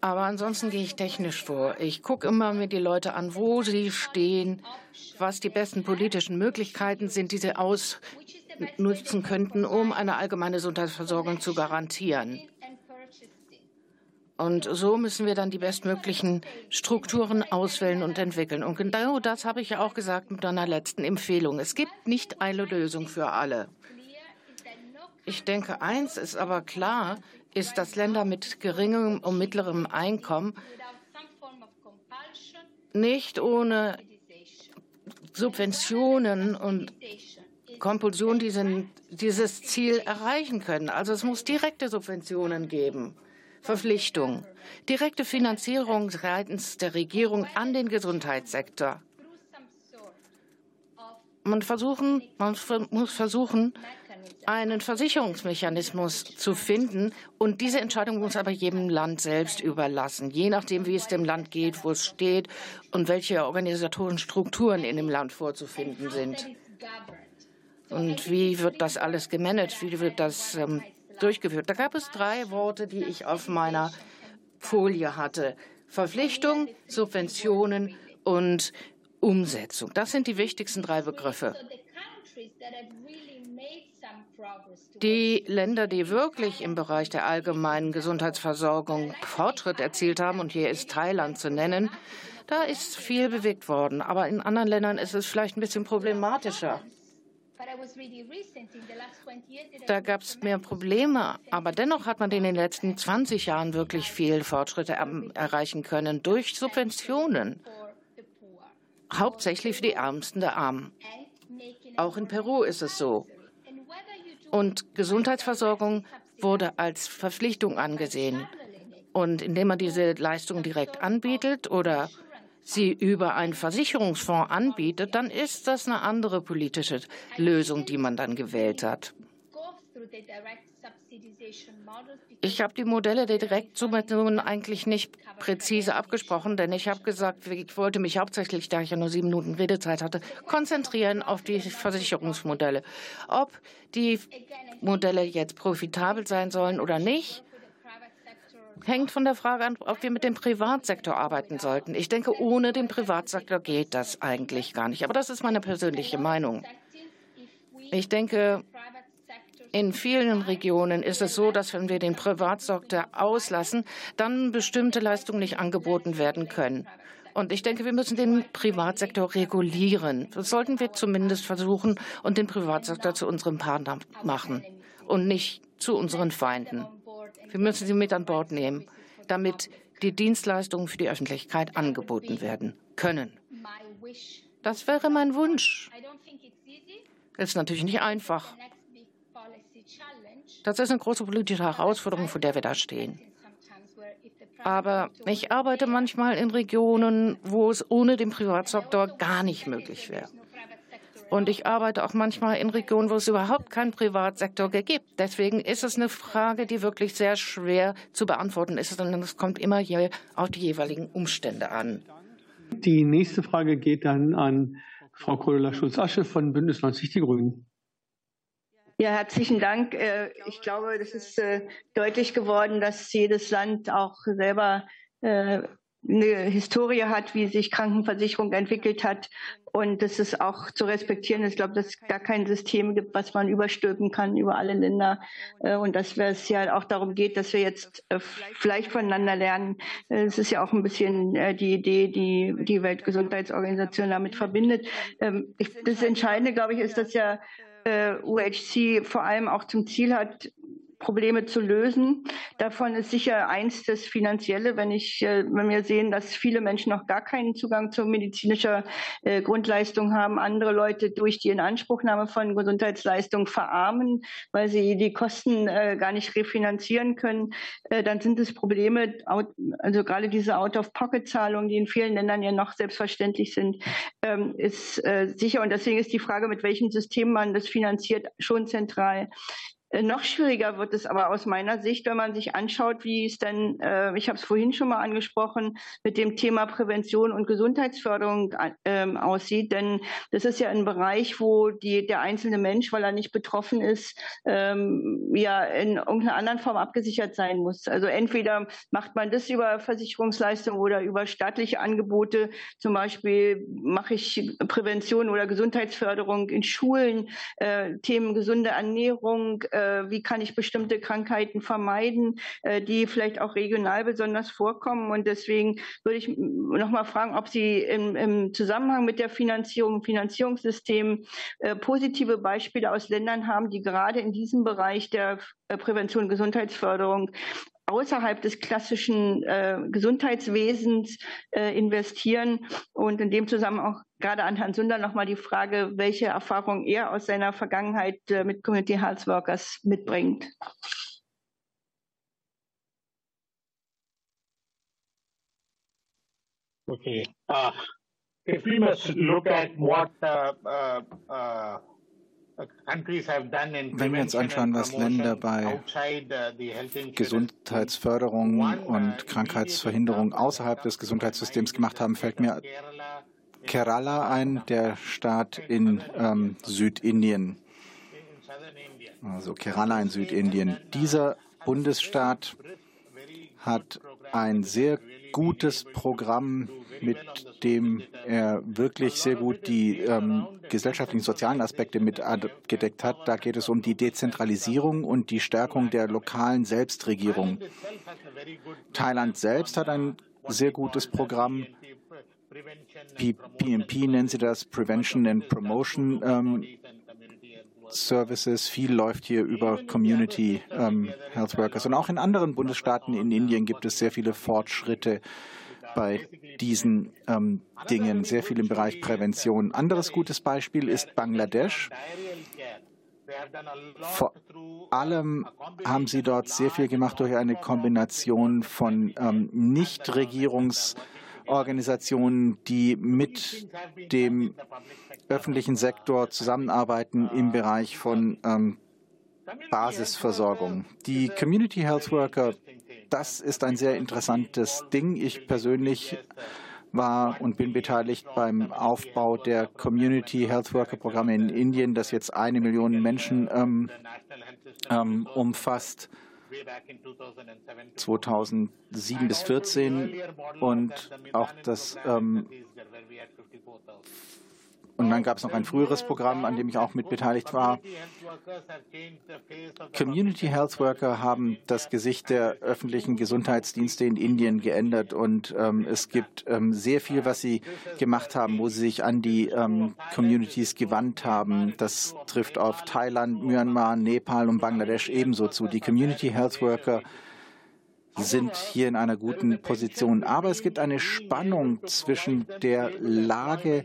Aber ansonsten gehe ich technisch vor. Ich gucke immer mir die Leute an, wo sie stehen, was die besten politischen Möglichkeiten sind, die sie ausnutzen könnten, um eine allgemeine Gesundheitsversorgung zu garantieren. Und so müssen wir dann die bestmöglichen Strukturen auswählen und entwickeln. Und genau das habe ich ja auch gesagt mit meiner letzten Empfehlung. Es gibt nicht eine Lösung für alle. Ich denke, eins ist aber klar, ist, dass Länder mit geringem und mittlerem Einkommen nicht ohne Subventionen und Kompulsion diesen, dieses Ziel erreichen können. Also es muss direkte Subventionen geben, Verpflichtungen, direkte Finanzierung seitens der Regierung an den Gesundheitssektor. Man, versuchen, man muss versuchen, einen Versicherungsmechanismus zu finden. Und diese Entscheidung muss aber jedem Land selbst überlassen, je nachdem, wie es dem Land geht, wo es steht und welche organisatorischen Strukturen in dem Land vorzufinden sind. Und wie wird das alles gemanagt? Wie wird das ähm, durchgeführt? Da gab es drei Worte, die ich auf meiner Folie hatte. Verpflichtung, Subventionen und Umsetzung. Das sind die wichtigsten drei Begriffe. Die Länder, die wirklich im Bereich der allgemeinen Gesundheitsversorgung Fortschritt erzielt haben, und hier ist Thailand zu nennen, da ist viel bewegt worden. Aber in anderen Ländern ist es vielleicht ein bisschen problematischer. Da gab es mehr Probleme, aber dennoch hat man in den letzten 20 Jahren wirklich viel Fortschritte erreichen können durch Subventionen, hauptsächlich für die Ärmsten der Armen. Auch in Peru ist es so. Und Gesundheitsversorgung wurde als Verpflichtung angesehen. Und indem man diese Leistung direkt anbietet oder sie über einen Versicherungsfonds anbietet, dann ist das eine andere politische Lösung, die man dann gewählt hat. Ich habe die Modelle der Direktsubventionen eigentlich nicht präzise abgesprochen, denn ich habe gesagt, ich wollte mich hauptsächlich, da ich ja nur sieben Minuten Redezeit hatte, konzentrieren auf die Versicherungsmodelle. Ob die Modelle jetzt profitabel sein sollen oder nicht, hängt von der Frage an, ob wir mit dem Privatsektor arbeiten sollten. Ich denke, ohne den Privatsektor geht das eigentlich gar nicht. Aber das ist meine persönliche Meinung. Ich denke, in vielen Regionen ist es so, dass wenn wir den Privatsektor auslassen, dann bestimmte Leistungen nicht angeboten werden können. Und ich denke, wir müssen den Privatsektor regulieren. Das sollten wir zumindest versuchen und den Privatsektor zu unserem Partner machen und nicht zu unseren Feinden. Wir müssen sie mit an Bord nehmen, damit die Dienstleistungen für die Öffentlichkeit angeboten werden können. Das wäre mein Wunsch. Das ist natürlich nicht einfach. Das ist eine große politische Herausforderung, vor der wir da stehen. Aber ich arbeite manchmal in Regionen, wo es ohne den Privatsektor gar nicht möglich wäre. Und ich arbeite auch manchmal in Regionen, wo es überhaupt keinen Privatsektor gibt. Deswegen ist es eine Frage, die wirklich sehr schwer zu beantworten ist. Und es kommt immer hier auf die jeweiligen Umstände an. Die nächste Frage geht dann an Frau Cordula-Schulz-Asche von Bündnis 90 Die Grünen. Ja, herzlichen Dank. Äh, ich glaube, das ist äh, deutlich geworden, dass jedes Land auch selber äh, eine Historie hat, wie sich Krankenversicherung entwickelt hat und dass es auch zu respektieren ist. Ich glaube, dass es gar kein System gibt, was man überstülpen kann über alle Länder äh, und dass es ja auch darum geht, dass wir jetzt äh, vielleicht voneinander lernen. Es ist ja auch ein bisschen äh, die Idee, die die Weltgesundheitsorganisation damit verbindet. Ähm, das Entscheidende, glaube ich, ist, dass ja UHC vor allem auch zum Ziel hat, Probleme zu lösen. Davon ist sicher eins das Finanzielle, wenn ich, äh, wenn wir sehen, dass viele Menschen noch gar keinen Zugang zu medizinischer äh, Grundleistung haben, andere Leute durch die Inanspruchnahme von Gesundheitsleistungen verarmen, weil sie die Kosten äh, gar nicht refinanzieren können, dann sind es Probleme, also gerade diese Out-of-Pocket-Zahlungen, die in vielen Ländern ja noch selbstverständlich sind, ähm, ist sicher. Und deswegen ist die Frage, mit welchem System man das finanziert, schon zentral. Äh, noch schwieriger wird es aber aus meiner Sicht, wenn man sich anschaut, wie es denn, äh, ich habe es vorhin schon mal angesprochen, mit dem Thema Prävention und Gesundheitsförderung äh, aussieht. Denn das ist ja ein Bereich, wo die, der einzelne Mensch, weil er nicht betroffen ist, ähm, ja in irgendeiner anderen Form abgesichert sein muss. Also entweder macht man das über Versicherungsleistungen oder über staatliche Angebote. Zum Beispiel mache ich Prävention oder Gesundheitsförderung in Schulen, äh, Themen gesunde Ernährung, äh, äh, wie kann ich bestimmte Krankheiten vermeiden, äh, die vielleicht auch regional besonders vorkommen. Und deswegen würde ich noch mal fragen, ob Sie im, im Zusammenhang mit der Finanzierung, Finanzierungssystem äh, positive Beispiele aus Ländern haben, die gerade in diesem Bereich der Prävention und Gesundheitsförderung außerhalb des klassischen äh, Gesundheitswesens äh, investieren. Und in dem Zusammenhang auch gerade an Herrn Sünder nochmal die Frage, welche Erfahrung er aus seiner Vergangenheit äh, mit Community Health Workers mitbringt. Okay. Uh, if we must look at what uh, uh, uh Wenn wir uns anschauen, was Länder bei uh, Gesundheitsförderung und Krankheitsverhinderung außerhalb des Gesundheitssystems gemacht haben, fällt mir Kerala ein, der Staat in ähm, Südindien. Also Kerala in Südindien. Dieser Bundesstaat hat ein sehr gutes Programm, mit dem er wirklich sehr gut die ähm, gesellschaftlichen, sozialen Aspekte mit gedeckt hat. Da geht es um die Dezentralisierung und die Stärkung der lokalen Selbstregierung. Thailand selbst hat ein sehr gutes Programm. PMP nennen sie das, Prevention and Promotion ähm, Services. Viel läuft hier über Community ähm, Health Workers. Und auch in anderen Bundesstaaten in Indien gibt es sehr viele Fortschritte bei diesen ähm, Dingen, sehr viel im Bereich Prävention. Anderes gutes Beispiel ist Bangladesch. Vor allem haben sie dort sehr viel gemacht durch eine Kombination von ähm, Nichtregierungsorganisationen, die mit dem öffentlichen Sektor zusammenarbeiten im Bereich von ähm, Basisversorgung. Die Community Health Worker, das ist ein sehr interessantes Ding. Ich persönlich war und bin beteiligt beim Aufbau der Community Health Worker Programme in Indien, das jetzt eine Million Menschen ähm, ähm, umfasst. 2007 bis 2014 und auch das ähm, und dann gab es noch ein früheres Programm, an dem ich auch mit beteiligt war. Community Health Worker haben das Gesicht der öffentlichen Gesundheitsdienste in Indien geändert und ähm, es gibt ähm, sehr viel, was sie gemacht haben, wo sie sich an die ähm, Communities gewandt haben. Das trifft auf Thailand, Myanmar, Nepal und Bangladesch ebenso zu. Die Community Health Worker sind hier in einer guten Position. Aber es gibt eine Spannung zwischen der Lage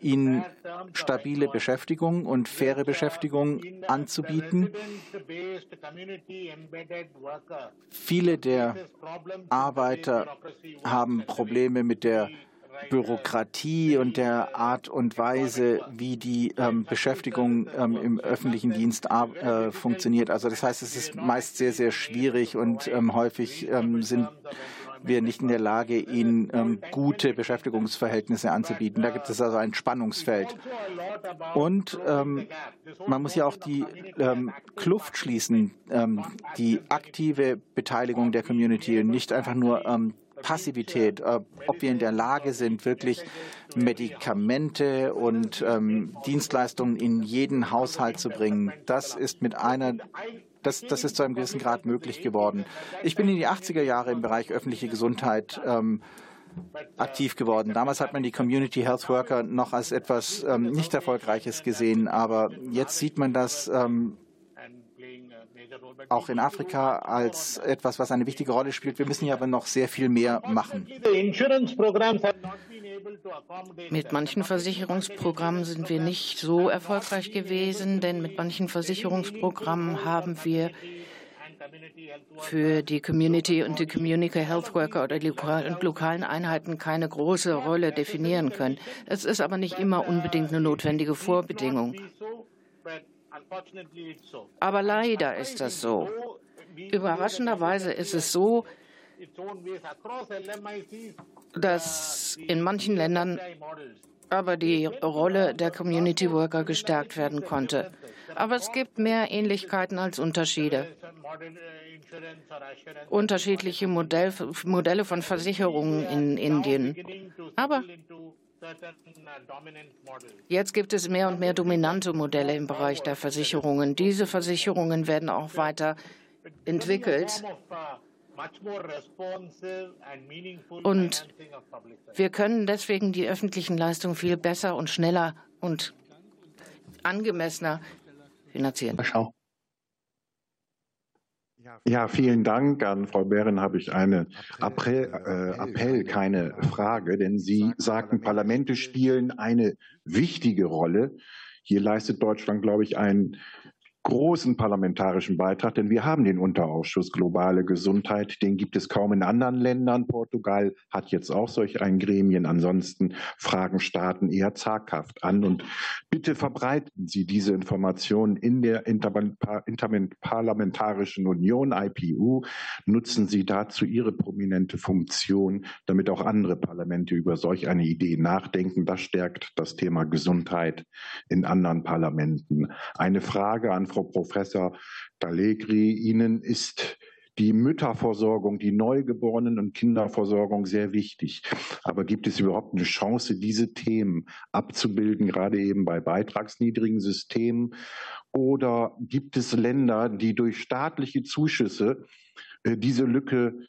ihnen stabile Beschäftigung und faire Beschäftigung anzubieten. Viele der Arbeiter haben Probleme mit der Bürokratie und der Art und Weise, wie die ähm, Beschäftigung ähm, im öffentlichen Dienst äh, funktioniert. Also das heißt, es ist meist sehr, sehr schwierig und ähm, häufig ähm, sind wir nicht in der Lage, ihnen ähm, gute Beschäftigungsverhältnisse anzubieten. Da gibt es also ein Spannungsfeld. Und ähm, man muss ja auch die ähm, Kluft schließen, ähm, die aktive Beteiligung der Community und nicht einfach nur ähm, Passivität, äh, ob wir in der Lage sind, wirklich Medikamente und ähm, Dienstleistungen in jeden Haushalt zu bringen. Das ist mit einer das, das ist zu einem gewissen Grad möglich geworden. Ich bin in die 80er Jahre im Bereich öffentliche Gesundheit ähm, aktiv geworden. Damals hat man die Community Health Worker noch als etwas ähm, nicht Erfolgreiches gesehen, aber jetzt sieht man das ähm, auch in Afrika als etwas, was eine wichtige Rolle spielt. Wir müssen hier aber noch sehr viel mehr machen. Mit manchen Versicherungsprogrammen sind wir nicht so erfolgreich gewesen, denn mit manchen Versicherungsprogrammen haben wir für die Community und die Community Health Worker oder die lokalen Einheiten keine große Rolle definieren können. Es ist aber nicht immer unbedingt eine notwendige Vorbedingung. Aber leider ist das so. Überraschenderweise ist es so, dass in manchen Ländern aber die Rolle der Community Worker gestärkt werden konnte. Aber es gibt mehr Ähnlichkeiten als Unterschiede. Unterschiedliche Modell, Modelle von Versicherungen in Indien. Aber Jetzt gibt es mehr und mehr dominante Modelle im Bereich der Versicherungen. Diese Versicherungen werden auch weiter entwickelt. Und wir können deswegen die öffentlichen Leistungen viel besser und schneller und angemessener finanzieren. Schau. Ja, vielen Dank. An Frau Behren habe ich einen Appell, äh, Appell, keine Frage, denn Sie sagten, Parlamente spielen eine wichtige Rolle. Hier leistet Deutschland, glaube ich, einen großen parlamentarischen Beitrag, denn wir haben den Unterausschuss Globale Gesundheit. Den gibt es kaum in anderen Ländern. Portugal hat jetzt auch solch ein Gremien. Ansonsten fragen Staaten eher zaghaft an. Und bitte verbreiten Sie diese Informationen in der Interparlamentarischen Union, IPU. Nutzen Sie dazu Ihre prominente Funktion, damit auch andere Parlamente über solch eine Idee nachdenken. Das stärkt das Thema Gesundheit in anderen Parlamenten. Eine Frage an Frau Professor D'Allegri. Ihnen ist die Mütterversorgung, die Neugeborenen- und Kinderversorgung sehr wichtig. Aber gibt es überhaupt eine Chance, diese Themen abzubilden, gerade eben bei beitragsniedrigen Systemen? Oder gibt es Länder, die durch staatliche Zuschüsse äh, diese Lücke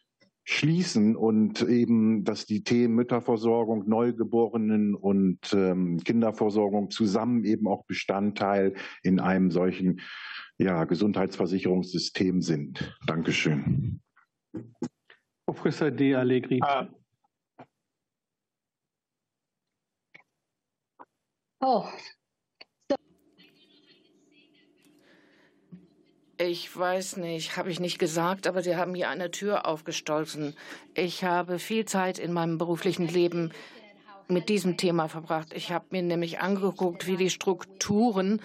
schließen und eben, dass die Themen Mütterversorgung, Neugeborenen und ähm, Kinderversorgung zusammen eben auch Bestandteil in einem solchen ja, Gesundheitsversicherungssystem sind. Dankeschön. Professor De Allegri. Uh, oh, Ich weiß nicht, habe ich nicht gesagt, aber Sie haben hier eine Tür aufgestoßen. Ich habe viel Zeit in meinem beruflichen Leben mit diesem Thema verbracht. Ich habe mir nämlich angeguckt, wie die Strukturen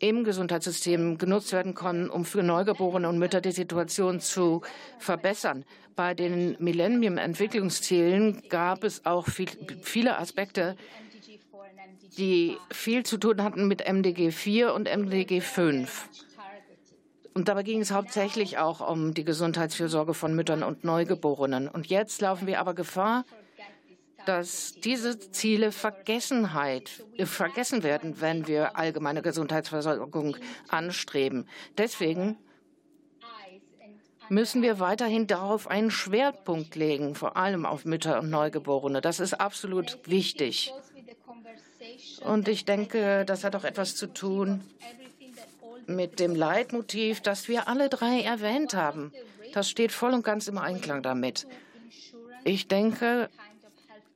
im Gesundheitssystem genutzt werden können, um für Neugeborene und Mütter die Situation zu verbessern. Bei den Millennium-Entwicklungszielen gab es auch viel, viele Aspekte, die viel zu tun hatten mit MDG 4 und MDG 5. Und dabei ging es hauptsächlich auch um die Gesundheitsfürsorge von Müttern und Neugeborenen. Und jetzt laufen wir aber Gefahr, dass diese Ziele Vergessenheit, äh, vergessen werden, wenn wir allgemeine Gesundheitsversorgung anstreben. Deswegen müssen wir weiterhin darauf einen Schwerpunkt legen, vor allem auf Mütter und Neugeborene. Das ist absolut wichtig. Und ich denke, das hat auch etwas zu tun mit dem Leitmotiv, das wir alle drei erwähnt haben. Das steht voll und ganz im Einklang damit. Ich denke,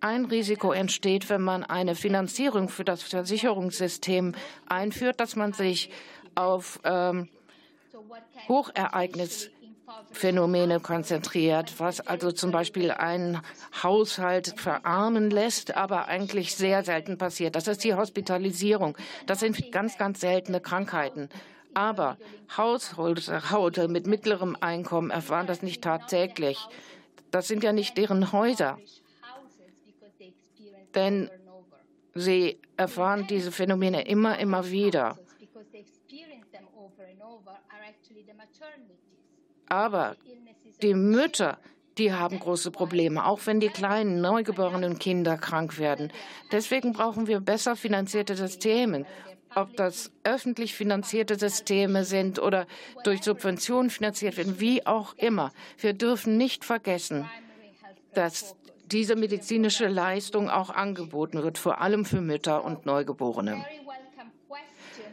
ein Risiko entsteht, wenn man eine Finanzierung für das Versicherungssystem einführt, dass man sich auf ähm, Hochereignisphänomene konzentriert, was also zum Beispiel einen Haushalt verarmen lässt, aber eigentlich sehr selten passiert. Das ist die Hospitalisierung. Das sind ganz, ganz seltene Krankheiten. Aber Haushalte mit mittlerem Einkommen erfahren das nicht tagtäglich. Das sind ja nicht deren Häuser. Denn sie erfahren diese Phänomene immer, immer wieder. Aber die Mütter, die haben große Probleme, auch wenn die kleinen neugeborenen Kinder krank werden. Deswegen brauchen wir besser finanzierte Systeme ob das öffentlich finanzierte Systeme sind oder durch Subventionen finanziert werden, wie auch immer. Wir dürfen nicht vergessen, dass diese medizinische Leistung auch angeboten wird, vor allem für Mütter und Neugeborene.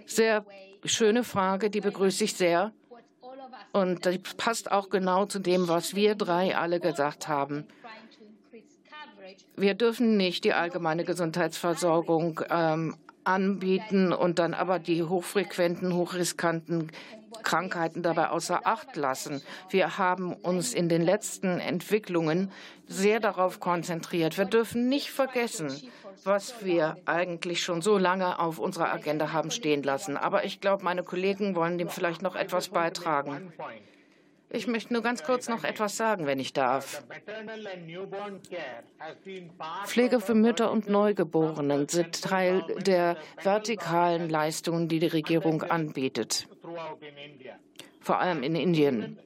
Sehr schöne Frage, die begrüße ich sehr. Und die passt auch genau zu dem, was wir drei alle gesagt haben. Wir dürfen nicht die allgemeine Gesundheitsversorgung ähm, anbieten und dann aber die hochfrequenten, hochriskanten Krankheiten dabei außer Acht lassen. Wir haben uns in den letzten Entwicklungen sehr darauf konzentriert. Wir dürfen nicht vergessen, was wir eigentlich schon so lange auf unserer Agenda haben stehen lassen. Aber ich glaube, meine Kollegen wollen dem vielleicht noch etwas beitragen. Ich möchte nur ganz kurz noch etwas sagen, wenn ich darf. Pflege für Mütter und Neugeborenen sind Teil der vertikalen Leistungen, die die Regierung anbietet, vor allem in Indien.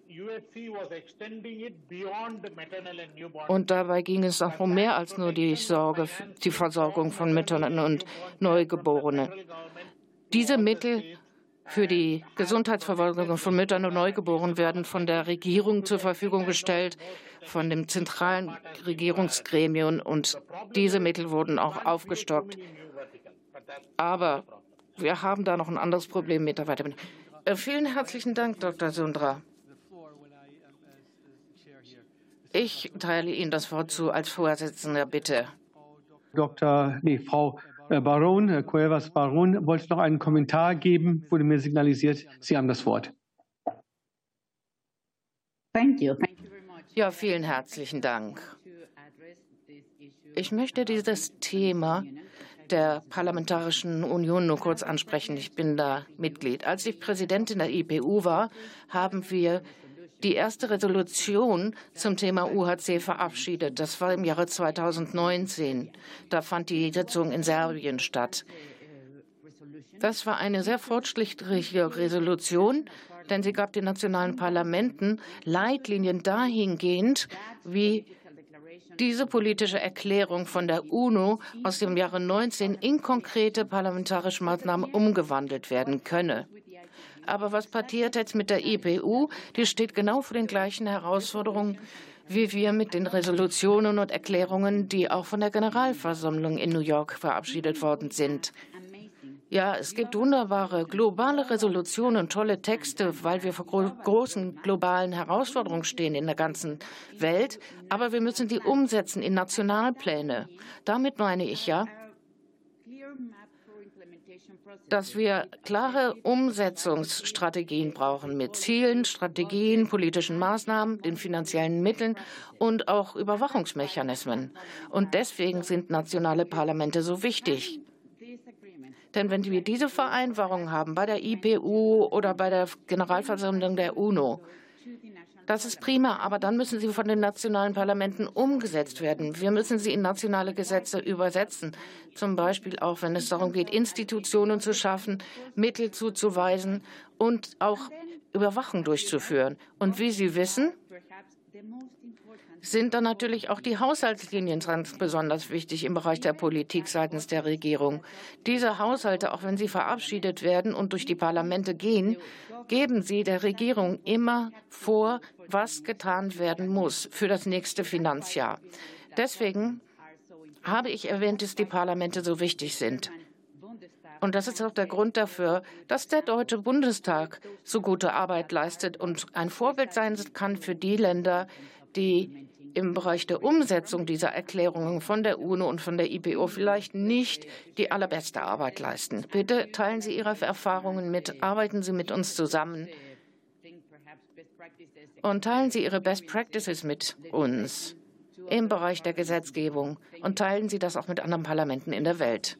Und dabei ging es auch um mehr als nur die Sorge, die Versorgung von Müttern und Neugeborenen. Diese Mittel für die Gesundheitsversorgung von Müttern und Neugeborenen werden von der Regierung zur Verfügung gestellt, von dem zentralen Regierungsgremium. Und diese Mittel wurden auch aufgestockt. Aber wir haben da noch ein anderes Problem mit der Weiterbildung. Äh, vielen herzlichen Dank, Dr. Sundra. Ich teile Ihnen das Wort zu als Vorsitzender, bitte. Dr. Nee, Frau Baron, Herr Cuevas Baron, wollte noch einen Kommentar geben, wurde mir signalisiert. Sie haben das Wort. Thank you. Ja, vielen herzlichen Dank. Ich möchte dieses Thema der Parlamentarischen Union nur kurz ansprechen. Ich bin da Mitglied. Als ich Präsidentin der IPU war, haben wir die erste Resolution zum Thema UHC verabschiedet. Das war im Jahre 2019. Da fand die Sitzung in Serbien statt. Das war eine sehr fortschrittliche Resolution, denn sie gab den nationalen Parlamenten Leitlinien dahingehend, wie diese politische Erklärung von der UNO aus dem Jahre 19 in konkrete parlamentarische Maßnahmen umgewandelt werden könne. Aber was passiert jetzt mit der IPU? Die steht genau vor den gleichen Herausforderungen wie wir mit den Resolutionen und Erklärungen, die auch von der Generalversammlung in New York verabschiedet worden sind. Ja, es gibt wunderbare globale Resolutionen, tolle Texte, weil wir vor gro großen globalen Herausforderungen stehen in der ganzen Welt. Aber wir müssen die umsetzen in Nationalpläne. Damit meine ich ja, dass wir klare Umsetzungsstrategien brauchen mit Zielen, Strategien, politischen Maßnahmen, den finanziellen Mitteln und auch Überwachungsmechanismen. Und deswegen sind nationale Parlamente so wichtig. Denn wenn wir diese Vereinbarung haben bei der IPU oder bei der Generalversammlung der UNO, das ist prima, aber dann müssen sie von den nationalen Parlamenten umgesetzt werden. Wir müssen sie in nationale Gesetze übersetzen. Zum Beispiel auch, wenn es darum geht, Institutionen zu schaffen, Mittel zuzuweisen und auch Überwachung durchzuführen. Und wie Sie wissen, sind dann natürlich auch die Haushaltslinien ganz besonders wichtig im Bereich der Politik seitens der Regierung. Diese Haushalte, auch wenn sie verabschiedet werden und durch die Parlamente gehen, geben sie der Regierung immer vor, was getan werden muss für das nächste Finanzjahr. Deswegen habe ich erwähnt, dass die Parlamente so wichtig sind. Und das ist auch der Grund dafür, dass der Deutsche Bundestag so gute Arbeit leistet und ein Vorbild sein kann für die Länder, die im Bereich der Umsetzung dieser Erklärungen von der UNO und von der IPO vielleicht nicht die allerbeste Arbeit leisten. Bitte teilen Sie Ihre Erfahrungen mit, arbeiten Sie mit uns zusammen und teilen Sie Ihre Best Practices mit uns im Bereich der Gesetzgebung und teilen Sie das auch mit anderen Parlamenten in der Welt.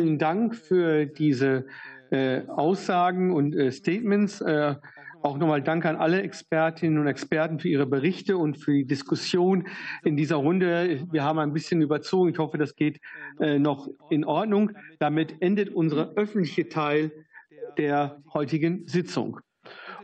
Vielen Dank für diese äh, Aussagen und äh, Statements. Äh, auch nochmal Danke an alle Expertinnen und Experten für ihre Berichte und für die Diskussion in dieser Runde. Wir haben ein bisschen überzogen. Ich hoffe, das geht äh, noch in Ordnung. Damit endet unser öffentliche Teil der heutigen Sitzung.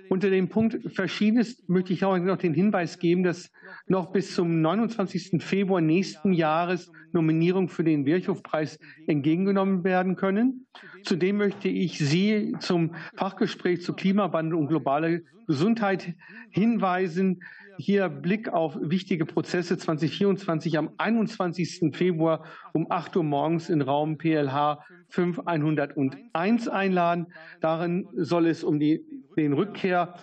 Unter dem Punkt Verschiedenes möchte ich auch noch den Hinweis geben, dass noch bis zum 29. Februar nächsten Jahres Nominierungen für den Virchow-Preis entgegengenommen werden können. Zudem möchte ich Sie zum Fachgespräch zu Klimawandel und globale Gesundheit hinweisen. Hier Blick auf wichtige Prozesse 2024 am 21. Februar um 8 Uhr morgens in Raum PLH 5101 einladen. Darin soll es um die, den Rückkehr,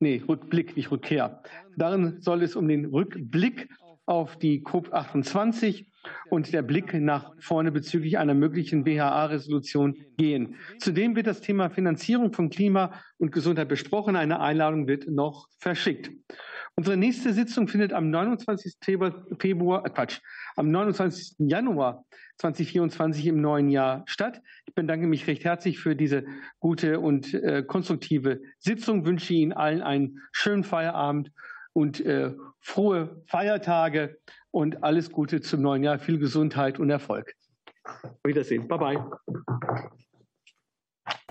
nee, Rückblick, nicht Rückkehr. Darin soll es um den Rückblick auf die COP28 und der Blick nach vorne bezüglich einer möglichen BHA-Resolution gehen. Zudem wird das Thema Finanzierung von Klima und Gesundheit besprochen. Eine Einladung wird noch verschickt. Unsere nächste Sitzung findet am 29. Februar, äh Quatsch, am 29. Januar 2024 im neuen Jahr statt. Ich bedanke mich recht herzlich für diese gute und äh, konstruktive Sitzung, wünsche Ihnen allen einen schönen Feierabend und äh, frohe Feiertage und alles Gute zum neuen Jahr. Viel Gesundheit und Erfolg. Auf Wiedersehen. Bye bye.